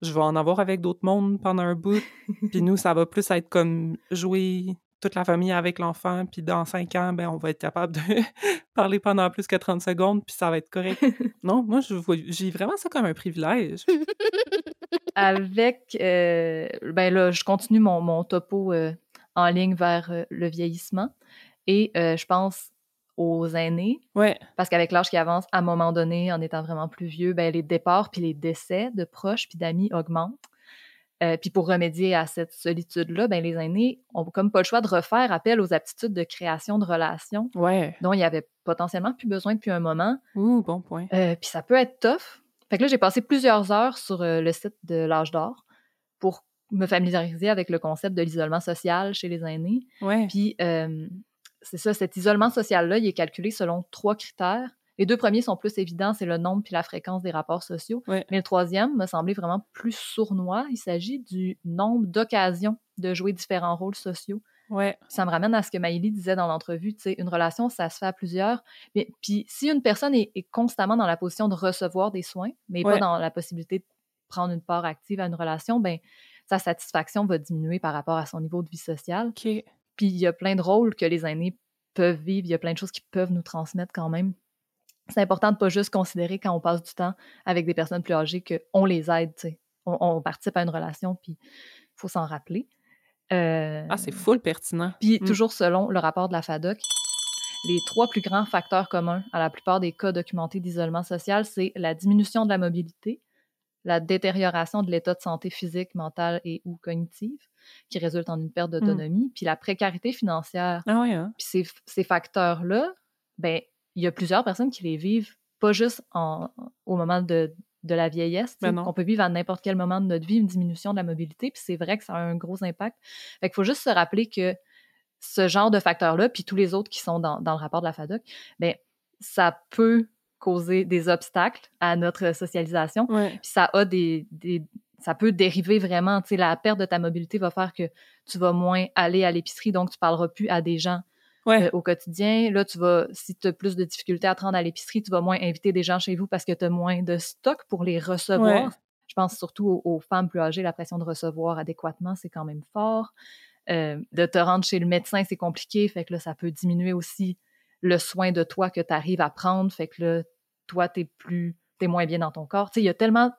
je vais en avoir avec d'autres mondes pendant un bout. puis nous, ça va plus être comme jouer toute la famille avec l'enfant, puis dans cinq ans, ben, on va être capable de [laughs] parler pendant plus que 30 secondes, puis ça va être correct. non, moi, je j'ai vraiment ça comme un privilège. Avec, euh, ben là, je continue mon, mon topo euh, en ligne vers euh, le vieillissement. Et je pense aux aînés, Ouais, parce qu'avec l'âge qui avance, à un moment donné, en étant vraiment plus vieux, ben, les départs puis les décès de proches puis d'amis augmentent. Puis pour remédier à cette solitude-là, ben, les aînés ont comme pas le choix de refaire appel aux aptitudes de création de relations ouais. dont il y avait potentiellement plus besoin depuis un moment. Ouh, bon point. Puis ça peut être tough. Fait que là, j'ai passé plusieurs heures sur euh, le site de l'âge d'or pour me familiariser avec le concept de l'isolement social chez les aînés. Ouais. Puis euh, c'est ça, cet isolement social-là, il est calculé selon trois critères. Les deux premiers sont plus évidents, c'est le nombre puis la fréquence des rapports sociaux. Ouais. Mais le troisième me semblait vraiment plus sournois. Il s'agit du nombre d'occasions de jouer différents rôles sociaux. Ouais. Ça me ramène à ce que Maïli disait dans l'entrevue, tu sais, une relation, ça se fait à plusieurs. Mais puis si une personne est, est constamment dans la position de recevoir des soins, mais pas dans la possibilité de prendre une part active à une relation, ben sa satisfaction va diminuer par rapport à son niveau de vie sociale. OK. Puis il y a plein de rôles que les aînés peuvent vivre, il y a plein de choses qui peuvent nous transmettre quand même. C'est important de pas juste considérer quand on passe du temps avec des personnes plus âgées qu'on les aide, tu sais. On, on participe à une relation, puis il faut s'en rappeler. Euh, Ah, c'est full pertinent. puis Mm. toujours selon le rapport de la FADOC, les trois plus grands facteurs communs à la plupart des cas documentés d'isolement social, c'est la diminution de la mobilité, la détérioration de l'état de santé physique, mentale et ou cognitive, qui résulte en une perte d'autonomie, puis la précarité financière. Ah ouais, hein? Puis ces, ces facteurs-là, ben il y a plusieurs personnes qui les vivent pas juste en, au moment de, de la vieillesse, Ben qu'on peut vivre à n'importe quel moment de notre vie une diminution de la mobilité, puis c'est vrai que ça a un gros impact. Fait qu'il faut juste se rappeler que ce genre de facteurs-là, puis tous les autres qui sont dans, dans le rapport de la FADOC, ben ça peut causer des obstacles à notre socialisation, Ouais. puis ça a des, des ça peut dériver vraiment, tu sais, la perte de ta mobilité va faire que tu vas moins aller à l'épicerie, donc tu parleras plus à des gens Ouais. euh, au quotidien. Là, tu vas, si tu as plus de difficultés à te rendre à l'épicerie, tu vas moins inviter des gens chez vous parce que tu as moins de stock pour les recevoir. Ouais. Je pense surtout aux, aux femmes plus âgées, la pression de recevoir adéquatement, c'est quand même fort. Euh, de te rendre chez le médecin, c'est compliqué, fait que là, ça peut diminuer aussi le soin de toi que tu arrives à prendre, fait que là, toi, t'es plus, t'es moins bien dans ton corps. Tu sais, il y a tellement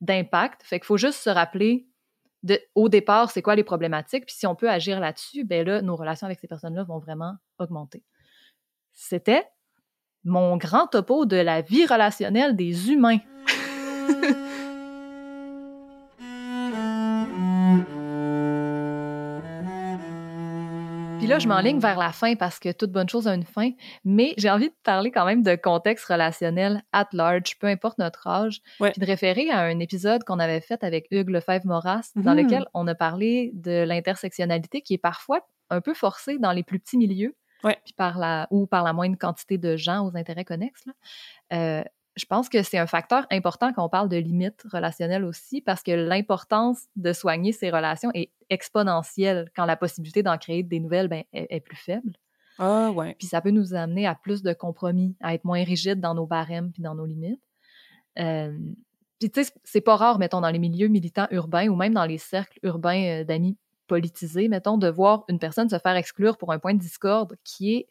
d'impact, fait qu'il faut juste se rappeler au départ, c'est quoi les problématiques, puis si on peut agir là-dessus, ben là, nos relations avec ces personnes-là vont vraiment augmenter. C'était mon grand topo de la vie relationnelle des humains. [laughs] Puis là, je m'enligne vers la fin parce que toute bonne chose a une fin, mais j'ai envie de parler quand même de contexte relationnel at large, peu importe notre âge, Ouais. puis de référer à un épisode qu'on avait fait avec Hugues Lefebvre-Moras, dans Mhm. lequel on a parlé de l'intersectionnalité qui est parfois un peu forcée dans les plus petits milieux, Ouais. puis par la, ou par la moindre quantité de gens aux intérêts connexes. là. Euh, je pense que c'est un facteur important quand on parle de limites relationnelles aussi, parce que l'importance de soigner ces relations est exponentielle quand la possibilité d'en créer des nouvelles ben, est, plus faible. Ah ouais. Puis ça peut nous amener à plus de compromis, à être moins rigide dans nos barèmes puis dans nos limites. Euh, puis tu sais, c'est pas rare, mettons, dans les milieux militants urbains ou même dans les cercles urbains euh, d'amis politisés, mettons, de voir une personne se faire exclure pour un point de discorde qui est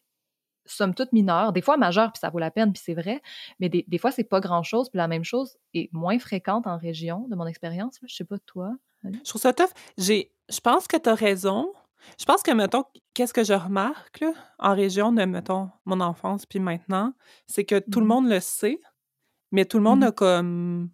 somme toute mineur, des fois majeur, puis ça vaut la peine, puis c'est vrai, mais des, des fois, c'est pas grand-chose, puis la même chose est moins fréquente en région, de mon expérience. Je sais pas, toi. Je trouve ça tough. J'ai, je pense que tu as raison. Je pense que, mettons, qu'est-ce que je remarque là, en région de, mettons, mon enfance, puis maintenant, c'est que tout le mmh monde le sait, mais tout le monde a comme.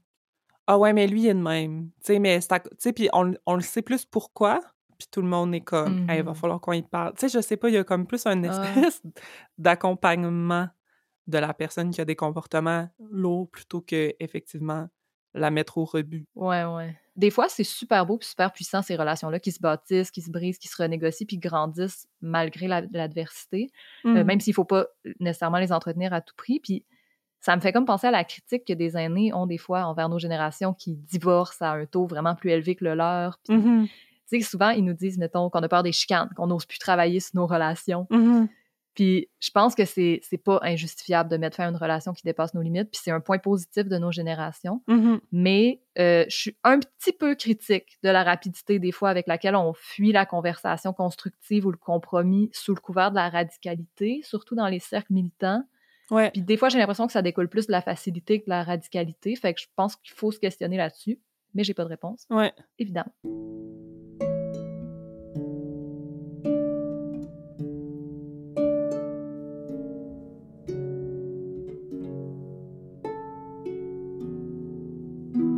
Ah ouais, mais lui, il est de même. Tu sais, mais c'est. puis on, on le sait plus pourquoi, puis tout le monde est comme, il va mmh falloir qu'on y parle. Tu sais, je sais pas, il y a comme plus un ah. espèce [laughs] d'accompagnement de la personne qui a des comportements lourds plutôt que effectivement la mettre au rebut. Ouais, ouais. Des fois, c'est super beau puis super puissant, ces relations-là, qui se bâtissent, qui se brisent, qui se renégocient puis grandissent malgré l'adversité, euh, mmh. même s'il faut pas nécessairement les entretenir à tout prix. Puis ça me fait comme penser à la critique que des aînés ont des fois envers nos générations qui divorcent à un taux vraiment plus élevé que le leur. Puis tu sais, souvent, ils nous disent, mettons, qu'on a peur des chicanes, qu'on n'ose plus travailler sur nos relations. Mm-hmm. Puis je pense que c'est, c'est pas injustifiable de mettre fin à une relation qui dépasse nos limites, puis c'est un point positif de nos générations. Mm-hmm. Mais euh, je suis un petit peu critique de la rapidité des fois avec laquelle on fuit la conversation constructive ou le compromis sous le couvert de la radicalité, surtout dans les cercles militants. Ouais. Puis des fois, j'ai l'impression que ça découle plus de la facilité que de la radicalité. Fait que je pense qu'il faut se questionner là-dessus, mais j'ai pas de réponse. Ouais. Évidemment.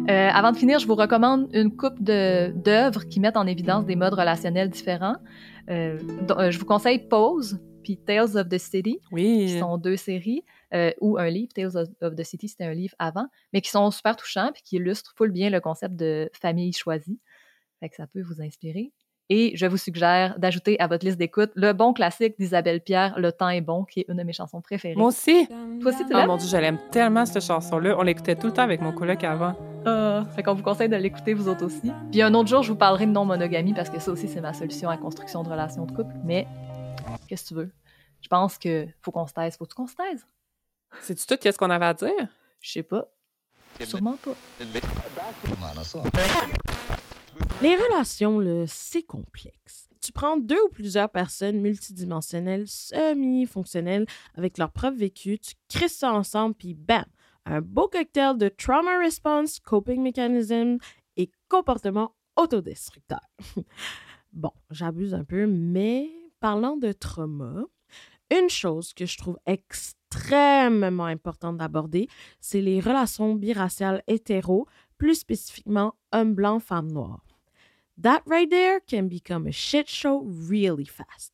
Euh, avant de finir, je vous recommande une coupe d'œuvres qui mettent en évidence des modes relationnels différents. Euh, euh, je vous conseille Pose puis Tales of the City, oui. qui sont deux séries, ou un livre, Tales of, the City, c'était un livre avant, mais qui sont super touchants puis qui illustrent full bien le concept de famille choisie. Fait que ça peut vous inspirer. Et je vous suggère d'ajouter à votre liste d'écoute le bon classique d'Isabelle Pierre, Le temps est bon, qui est une de mes chansons préférées. Moi aussi. Toi aussi, tu oh l'aimes? Oh mon Dieu, je l'aime tellement, cette chanson-là. On l'écoutait tout le temps avec mon coloc avant. Euh, fait qu'on vous conseille de l'écouter, vous autres aussi. Puis un autre jour, je vous parlerai de non-monogamie parce que ça aussi, c'est ma solution à la construction de relations de couple. Mais, qu'est-ce que tu veux? Je pense que faut qu'on se taise. Faut-tu qu'on se taise? C'est-tu tout qu'est-ce qu'on avait à dire? Je sais pas. Sûrement pas. Les relations, c'est complexe. Tu prends deux ou plusieurs personnes multidimensionnelles, semi-fonctionnelles, avec leur propre vécu, tu crées ça ensemble, puis bam! Un beau cocktail de trauma response, coping mechanism et comportement autodestructeur. [laughs] bon, j'abuse un peu, mais parlant de trauma, une chose que je trouve extrêmement importante d'aborder, c'est les relations biraciales hétéro, plus spécifiquement homme blanc, femme noire. That right there can become a shit show really fast.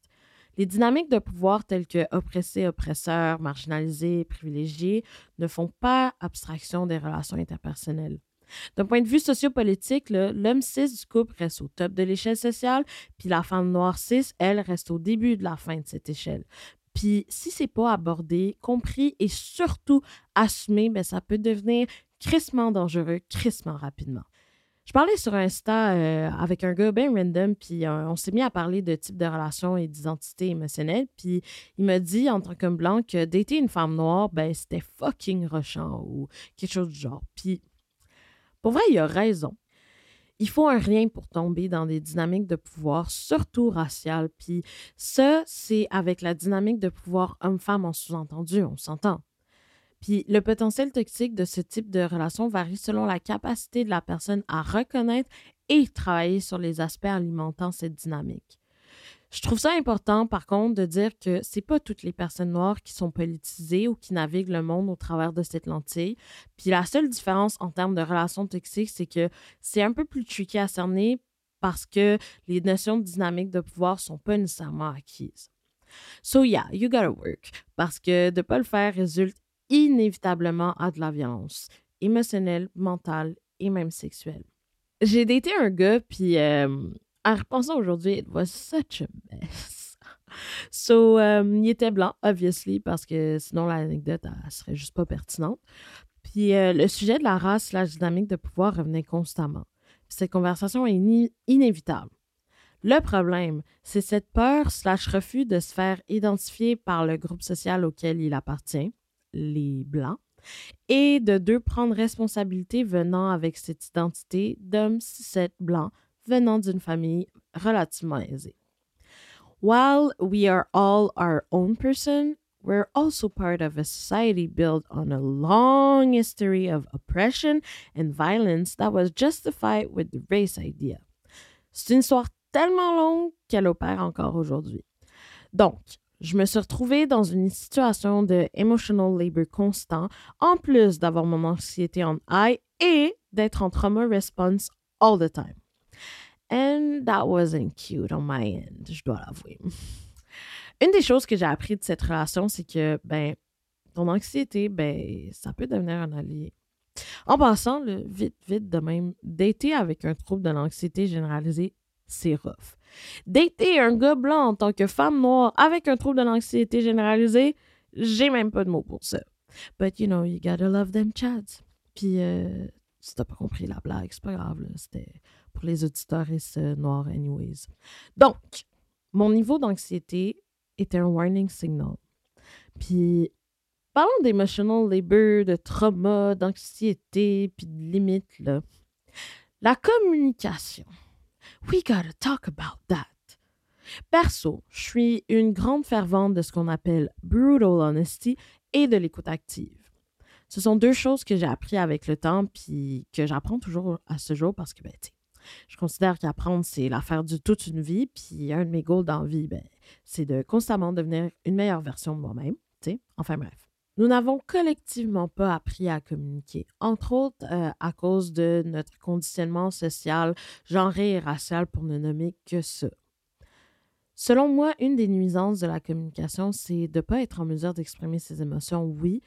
Les dynamiques de pouvoir telles que oppressé, oppresseur, marginalisé, privilégié ne font pas abstraction des relations interpersonnelles. D'un point de vue sociopolitique, l'homme cis du couple reste au top de l'échelle sociale, puis la femme noire cis, elle, reste au début de la fin de cette échelle. Puis si c'est pas abordé, compris et surtout assumé, ben, ça peut devenir crissement dangereux, crissement rapidement. Je parlais sur Insta euh, avec un gars bien random, puis euh, on s'est mis à parler de type de relation et d'identité émotionnelle. Puis il m'a dit, en tant que blanc, que dater une femme noire, ben c'était fucking rushant ou quelque chose du genre. Puis pour vrai, il a raison. Il faut un rien pour tomber dans des dynamiques de pouvoir, surtout raciales. Puis ça, c'est avec la dynamique de pouvoir homme-femme en sous-entendu, on s'entend. Puis le potentiel toxique de ce type de relation varie selon la capacité de la personne à reconnaître et travailler sur les aspects alimentant cette dynamique. Je trouve ça important, par contre, de dire que c'est pas toutes les personnes noires qui sont politisées ou qui naviguent le monde au travers de cette lentille. Puis la seule différence en termes de relations toxiques, c'est que c'est un peu plus tricky à cerner parce que les notions de dynamique de pouvoir sont pas nécessairement acquises. So yeah, you gotta work. Parce que de pas le faire résulte inévitablement à de la violence émotionnelle, mentale et même sexuelle. J'ai daté un gars, puis euh, en repensant aujourd'hui, it was such a mess. [laughs] So, euh, il était blanc, obviously, parce que sinon l'anecdote, elle serait juste pas pertinente. Puis euh, le sujet de la race, la dynamique de pouvoir revenait constamment. Cette conversation est inévitable. Le problème, c'est cette peur slash refus de se faire identifier par le groupe social auquel il appartient, les Blancs, et de deux prendre responsabilité venant avec cette identité d'homme cis blanc venant d'une famille relativement aisée. While we are all our own person, we're also part of a society built on a long history of oppression and violence that was justified with the race idea. C'est une histoire tellement longue qu'elle opère encore aujourd'hui. Donc, je me suis retrouvée dans une situation de emotional labor constant, en plus d'avoir mon anxiété en high et d'être en trauma response all the time. And that wasn't cute on my end, je dois l'avouer. Une des choses que j'ai appris de cette relation, c'est que, ben, ton anxiété, ben, ça peut devenir un allié. En passant, le vite, vite de même, dater avec un trouble de l'anxiété généralisée, c'est rough. Dater un gars blanc en tant que femme noire avec un trouble de l'anxiété généralisée, j'ai même pas de mots pour ça. But you know, you gotta love them chads. Puis, euh, si t'as pas compris la blague, c'est pas grave, c'était pour les auditeurs euh, noirs, anyways. Donc, mon niveau d'anxiété était un warning signal. Puis, parlons d'emotional labor, de trauma, d'anxiété, puis de limites, là. La communication. We gotta talk about that. Perso, je suis une grande fervente de ce qu'on appelle brutal honesty et de l'écoute active. Ce sont deux choses que j'ai appris avec le temps puis que j'apprends toujours à ce jour parce que, ben, je considère qu'apprendre, c'est l'affaire de toute une vie. Puis un de mes goals dans ben, c'est de constamment devenir une meilleure version de moi-même. Enfin bref. Nous n'avons collectivement pas appris à communiquer, entre autres euh, à cause de notre conditionnement social, genré et racial, pour ne nommer que ça. Selon moi, une des nuisances de la communication, c'est de ne pas être en mesure d'exprimer ses émotions, oui,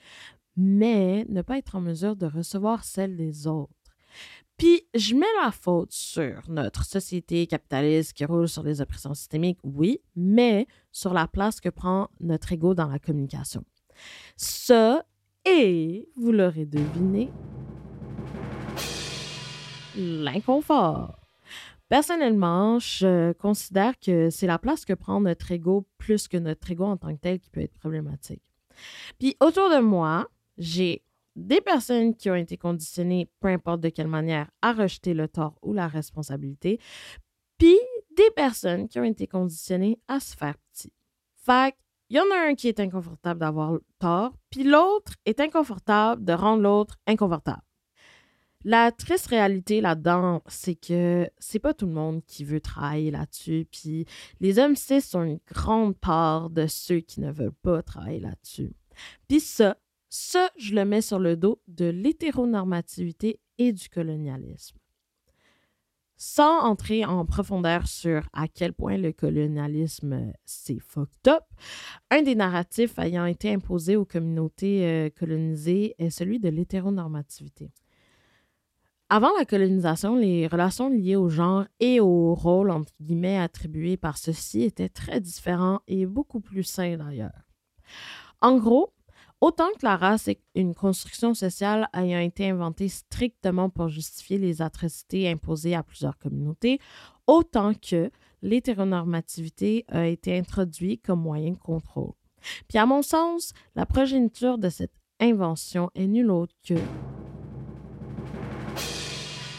mais ne pas être en mesure de recevoir celles des autres. Puis, je mets la faute sur notre société capitaliste qui roule sur les oppressions systémiques, oui, mais sur la place que prend notre ego dans la communication. Ça, et, vous l'aurez deviné, l'inconfort. Personnellement, je considère que c'est la place que prend notre ego plus que notre ego en tant que tel qui peut être problématique. Puis autour de moi, j'ai des personnes qui ont été conditionnées, peu importe de quelle manière, à rejeter le tort ou la responsabilité, puis des personnes qui ont été conditionnées à se faire petit. Fait il y en a un qui est inconfortable d'avoir tort, puis l'autre est inconfortable de rendre l'autre inconfortable. La triste réalité là-dedans, c'est que c'est pas tout le monde qui veut travailler là-dessus, puis les hommes cis sont une grande part de ceux qui ne veulent pas travailler là-dessus. Puis ça, ça, je le mets sur le dos de l'hétéronormativité et du colonialisme. Sans entrer en profondeur sur à quel point le colonialisme s'est fucked up, un des narratifs ayant été imposé aux communautés euh, colonisées est celui de l'hétéronormativité. Avant la colonisation, les relations liées au genre et au rôle entre guillemets attribués par ceux-ci étaient très différents et beaucoup plus sains d'ailleurs. En gros, Autant que la race est une construction sociale ayant été inventée strictement pour justifier les atrocités imposées à plusieurs communautés, autant que l'hétéronormativité a été introduite comme moyen de contrôle. Puis à mon sens, la progéniture de cette invention est nulle autre que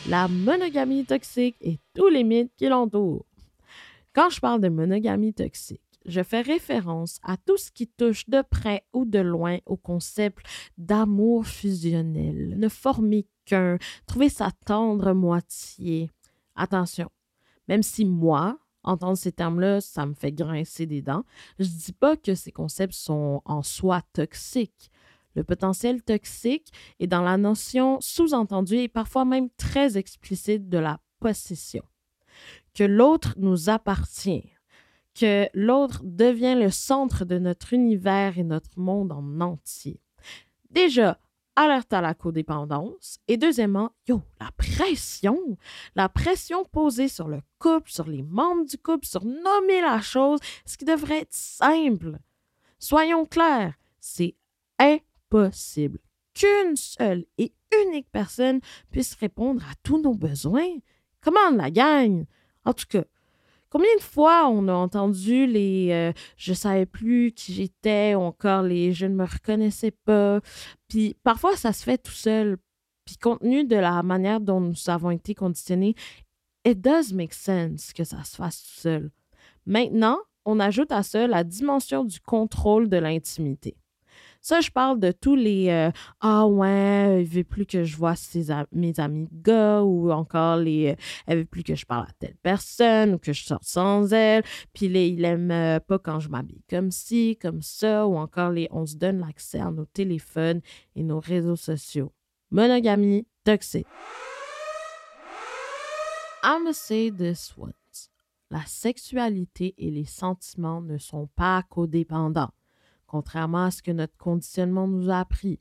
la monogamie toxique et tous les mythes qui l'entourent. Quand je parle de monogamie toxique, je fais référence à tout ce qui touche de près ou de loin au concept d'amour fusionnel, ne former qu'un, trouver sa tendre moitié. Attention, même si moi, entendre ces termes-là, ça me fait grincer des dents, je dis pas que ces concepts sont en soi toxiques. Le potentiel toxique est dans la notion sous-entendue et parfois même très explicite de la possession. Que l'autre nous appartient, que l'autre devient le centre de notre univers et notre monde en entier. Déjà, alerte à la codépendance. Et deuxièmement, yo, la pression. La pression posée sur le couple, sur les membres du couple, sur nommer la chose, ce qui devrait être simple. Soyons clairs, c'est impossible qu'une seule et unique personne puisse répondre à tous nos besoins? Comment on la gagne? En tout cas, combien de fois on a entendu les euh, je savais plus qui j'étais ou encore les je ne me reconnaissais pas. Puis parfois, ça se fait tout seul. Puis compte tenu de la manière dont nous avons été conditionnés, it does make sense que ça se fasse tout seul. Maintenant, on ajoute à ça la dimension du contrôle de l'intimité. Ça, je parle de tous les euh, Ah ouais, il veut plus que je vois mes amis gars ou encore les euh, Elle veut plus que je parle à telle personne ou que je sorte sans elle. Puis les Il aime euh, pas quand je m'habille comme ci, comme ça ou encore les On se donne l'accès à nos téléphones et nos réseaux sociaux. Monogamie toxique. I'ma say this once. La sexualité et les sentiments ne sont pas codépendants contrairement à ce que notre conditionnement nous a appris.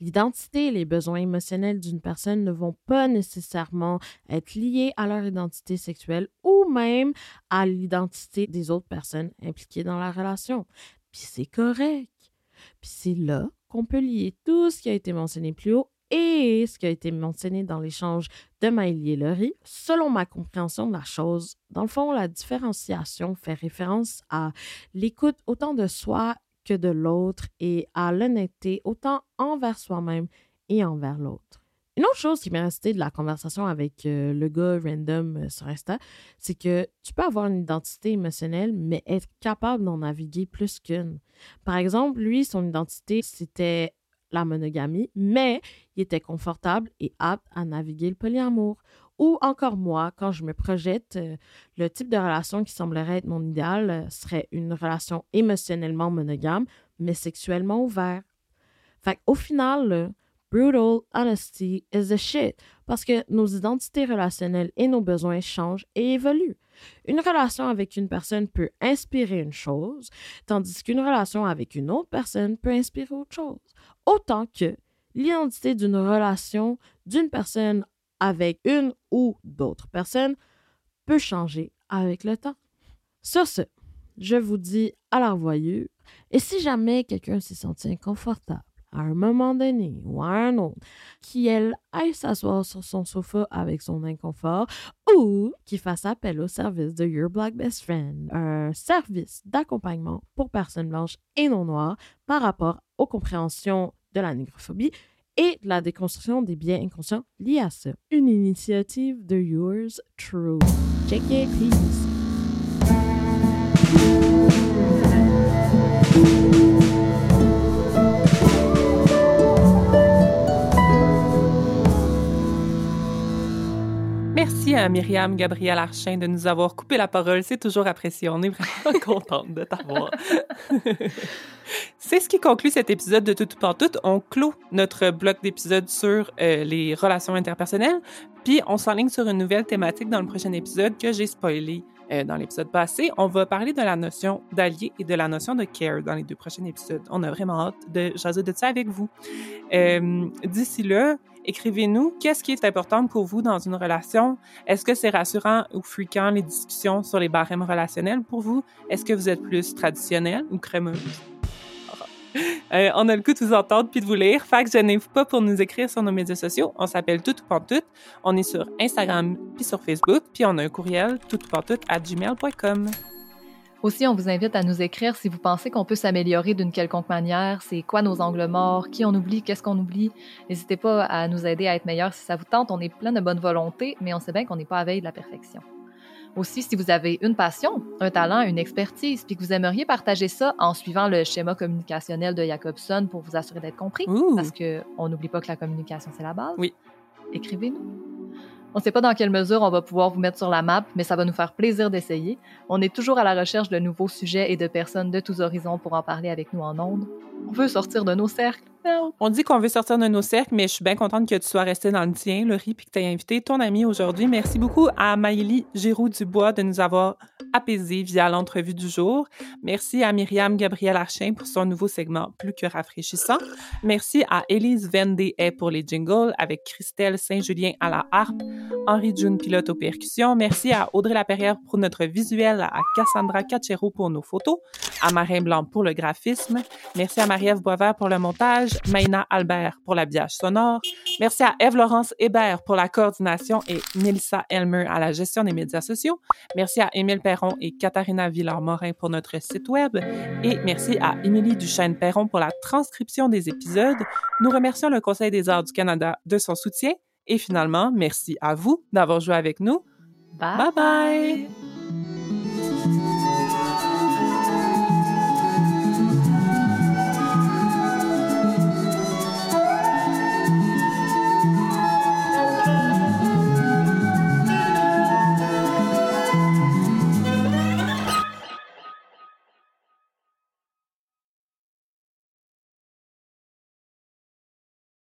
L'identité et les besoins émotionnels d'une personne ne vont pas nécessairement être liés à leur identité sexuelle ou même à l'identité des autres personnes impliquées dans la relation. Puis c'est correct. Puis c'est là qu'on peut lier tout ce qui a été mentionné plus haut et ce qui a été mentionné dans l'échange de Maëlie et Laurie, selon ma compréhension de la chose, dans le fond, la différenciation fait référence à l'écoute autant de soi que de l'autre et à l'honnêteté autant envers soi-même et envers l'autre. Une autre chose qui m'est restée de la conversation avec euh, le gars random euh, sur Insta, c'est que tu peux avoir une identité émotionnelle, mais être capable d'en naviguer plus qu'une. Par exemple, lui, son identité, c'était la monogamie, mais il était confortable et apte à naviguer le polyamour. Ou encore moi, quand je me projette, euh, le type de relation qui semblerait être mon idéal euh, serait une relation émotionnellement monogame, mais sexuellement ouverte. Fait au final, brutal honesty is the shit parce que nos identités relationnelles et nos besoins changent et évoluent. Une relation avec une personne peut inspirer une chose, tandis qu'une relation avec une autre personne peut inspirer autre chose autant que l'identité d'une relation d'une personne avec une ou d'autres personnes peut changer avec le temps. Sur ce, je vous dis à la revoyure. Et si jamais quelqu'un s'est senti inconfortable à un moment donné ou à un autre, qui elle aille s'asseoir sur son sofa avec son inconfort ou qui fasse appel au service de Your Black Best Friend, un service d'accompagnement pour personnes blanches et non noires par rapport aux compréhensions de la négrophobie et de la déconstruction des biens inconscients liés à ça. Une initiative de Yours True. Check it, please. Merci à Myriam Gabriel Archin de nous avoir coupé la parole. C'est toujours apprécié. On est vraiment [laughs] contente de t'avoir. [laughs] C'est ce qui conclut cet épisode de Tout pour Tout. On clôt notre bloc d'épisodes sur euh, les relations interpersonnelles, puis on s'enligne sur une nouvelle thématique dans le prochain épisode que j'ai spoilé euh, dans l'épisode passé. On va parler de la notion d'allié et de la notion de care dans les deux prochains épisodes. On a vraiment hâte de jaser de ça avec vous. Euh, d'ici là, Écrivez-nous qu'est-ce qui est important pour vous dans une relation? Est-ce que c'est rassurant ou fréquent les discussions sur les barèmes relationnels pour vous? Est-ce que vous êtes plus traditionnel ou crémeuse? [laughs] Euh, on a le coup de vous entendre puis de vous lire. Fait que gênez-vous pas pour nous écrire sur nos médias sociaux. On s'appelle Tout ou Tout. On est sur Instagram puis sur Facebook. Puis on a un courriel tout à gmail.com. Aussi, on vous invite à nous écrire si vous pensez qu'on peut s'améliorer d'une quelconque manière. C'est quoi nos angles morts? Qui on oublie? Qu'est-ce qu'on oublie? N'hésitez pas à nous aider à être meilleurs si ça vous tente. On est plein de bonne volonté, mais on sait bien qu'on n'est pas à veille de la perfection. Aussi, si vous avez une passion, un talent, une expertise, puis que vous aimeriez partager ça en suivant le schéma communicationnel de Jacobson pour vous assurer d'être compris, parce qu'on n'oublie pas que la communication, c'est la base. Oui. Écrivez-nous. On ne sait pas dans quelle mesure on va pouvoir vous mettre sur la map, mais ça va nous faire plaisir d'essayer. On est toujours à la recherche de nouveaux sujets et de personnes de tous horizons pour en parler avec nous en ondes. On veut sortir de nos cercles. On dit qu'on veut sortir de nos cercles, mais je suis bien contente que tu sois resté dans le tien, Laurie, puis que tu aies invité ton ami aujourd'hui. Merci beaucoup à Maëlie Giroux-Dubois de nous avoir apaisés via l'entrevue du jour. Merci à Myriam Gabriel Archin pour son nouveau segment plus que rafraîchissant. Merci à Élise Vendée pour les jingles avec Christelle Saint-Julien à la harpe, Henri June pilote aux percussions. Merci à Audrey Laperrière pour notre visuel, à Cassandra Cachero pour nos photos, à Marin Blanc pour le graphisme. Merci à Marie-Ève Boisvert pour le montage, Maïna Albert pour l'habillage sonore. Merci à Eve-Laurence Hébert pour la coordination et Melissa Elmer à la gestion des médias sociaux. Merci à Émile Perron et Katharina Villard-Morin pour notre site web. Et merci à Émilie Duchesne-Perron pour la transcription des épisodes. Nous remercions le Conseil des arts du Canada de son soutien. Et finalement, merci à vous d'avoir joué avec nous. bye. bye. bye.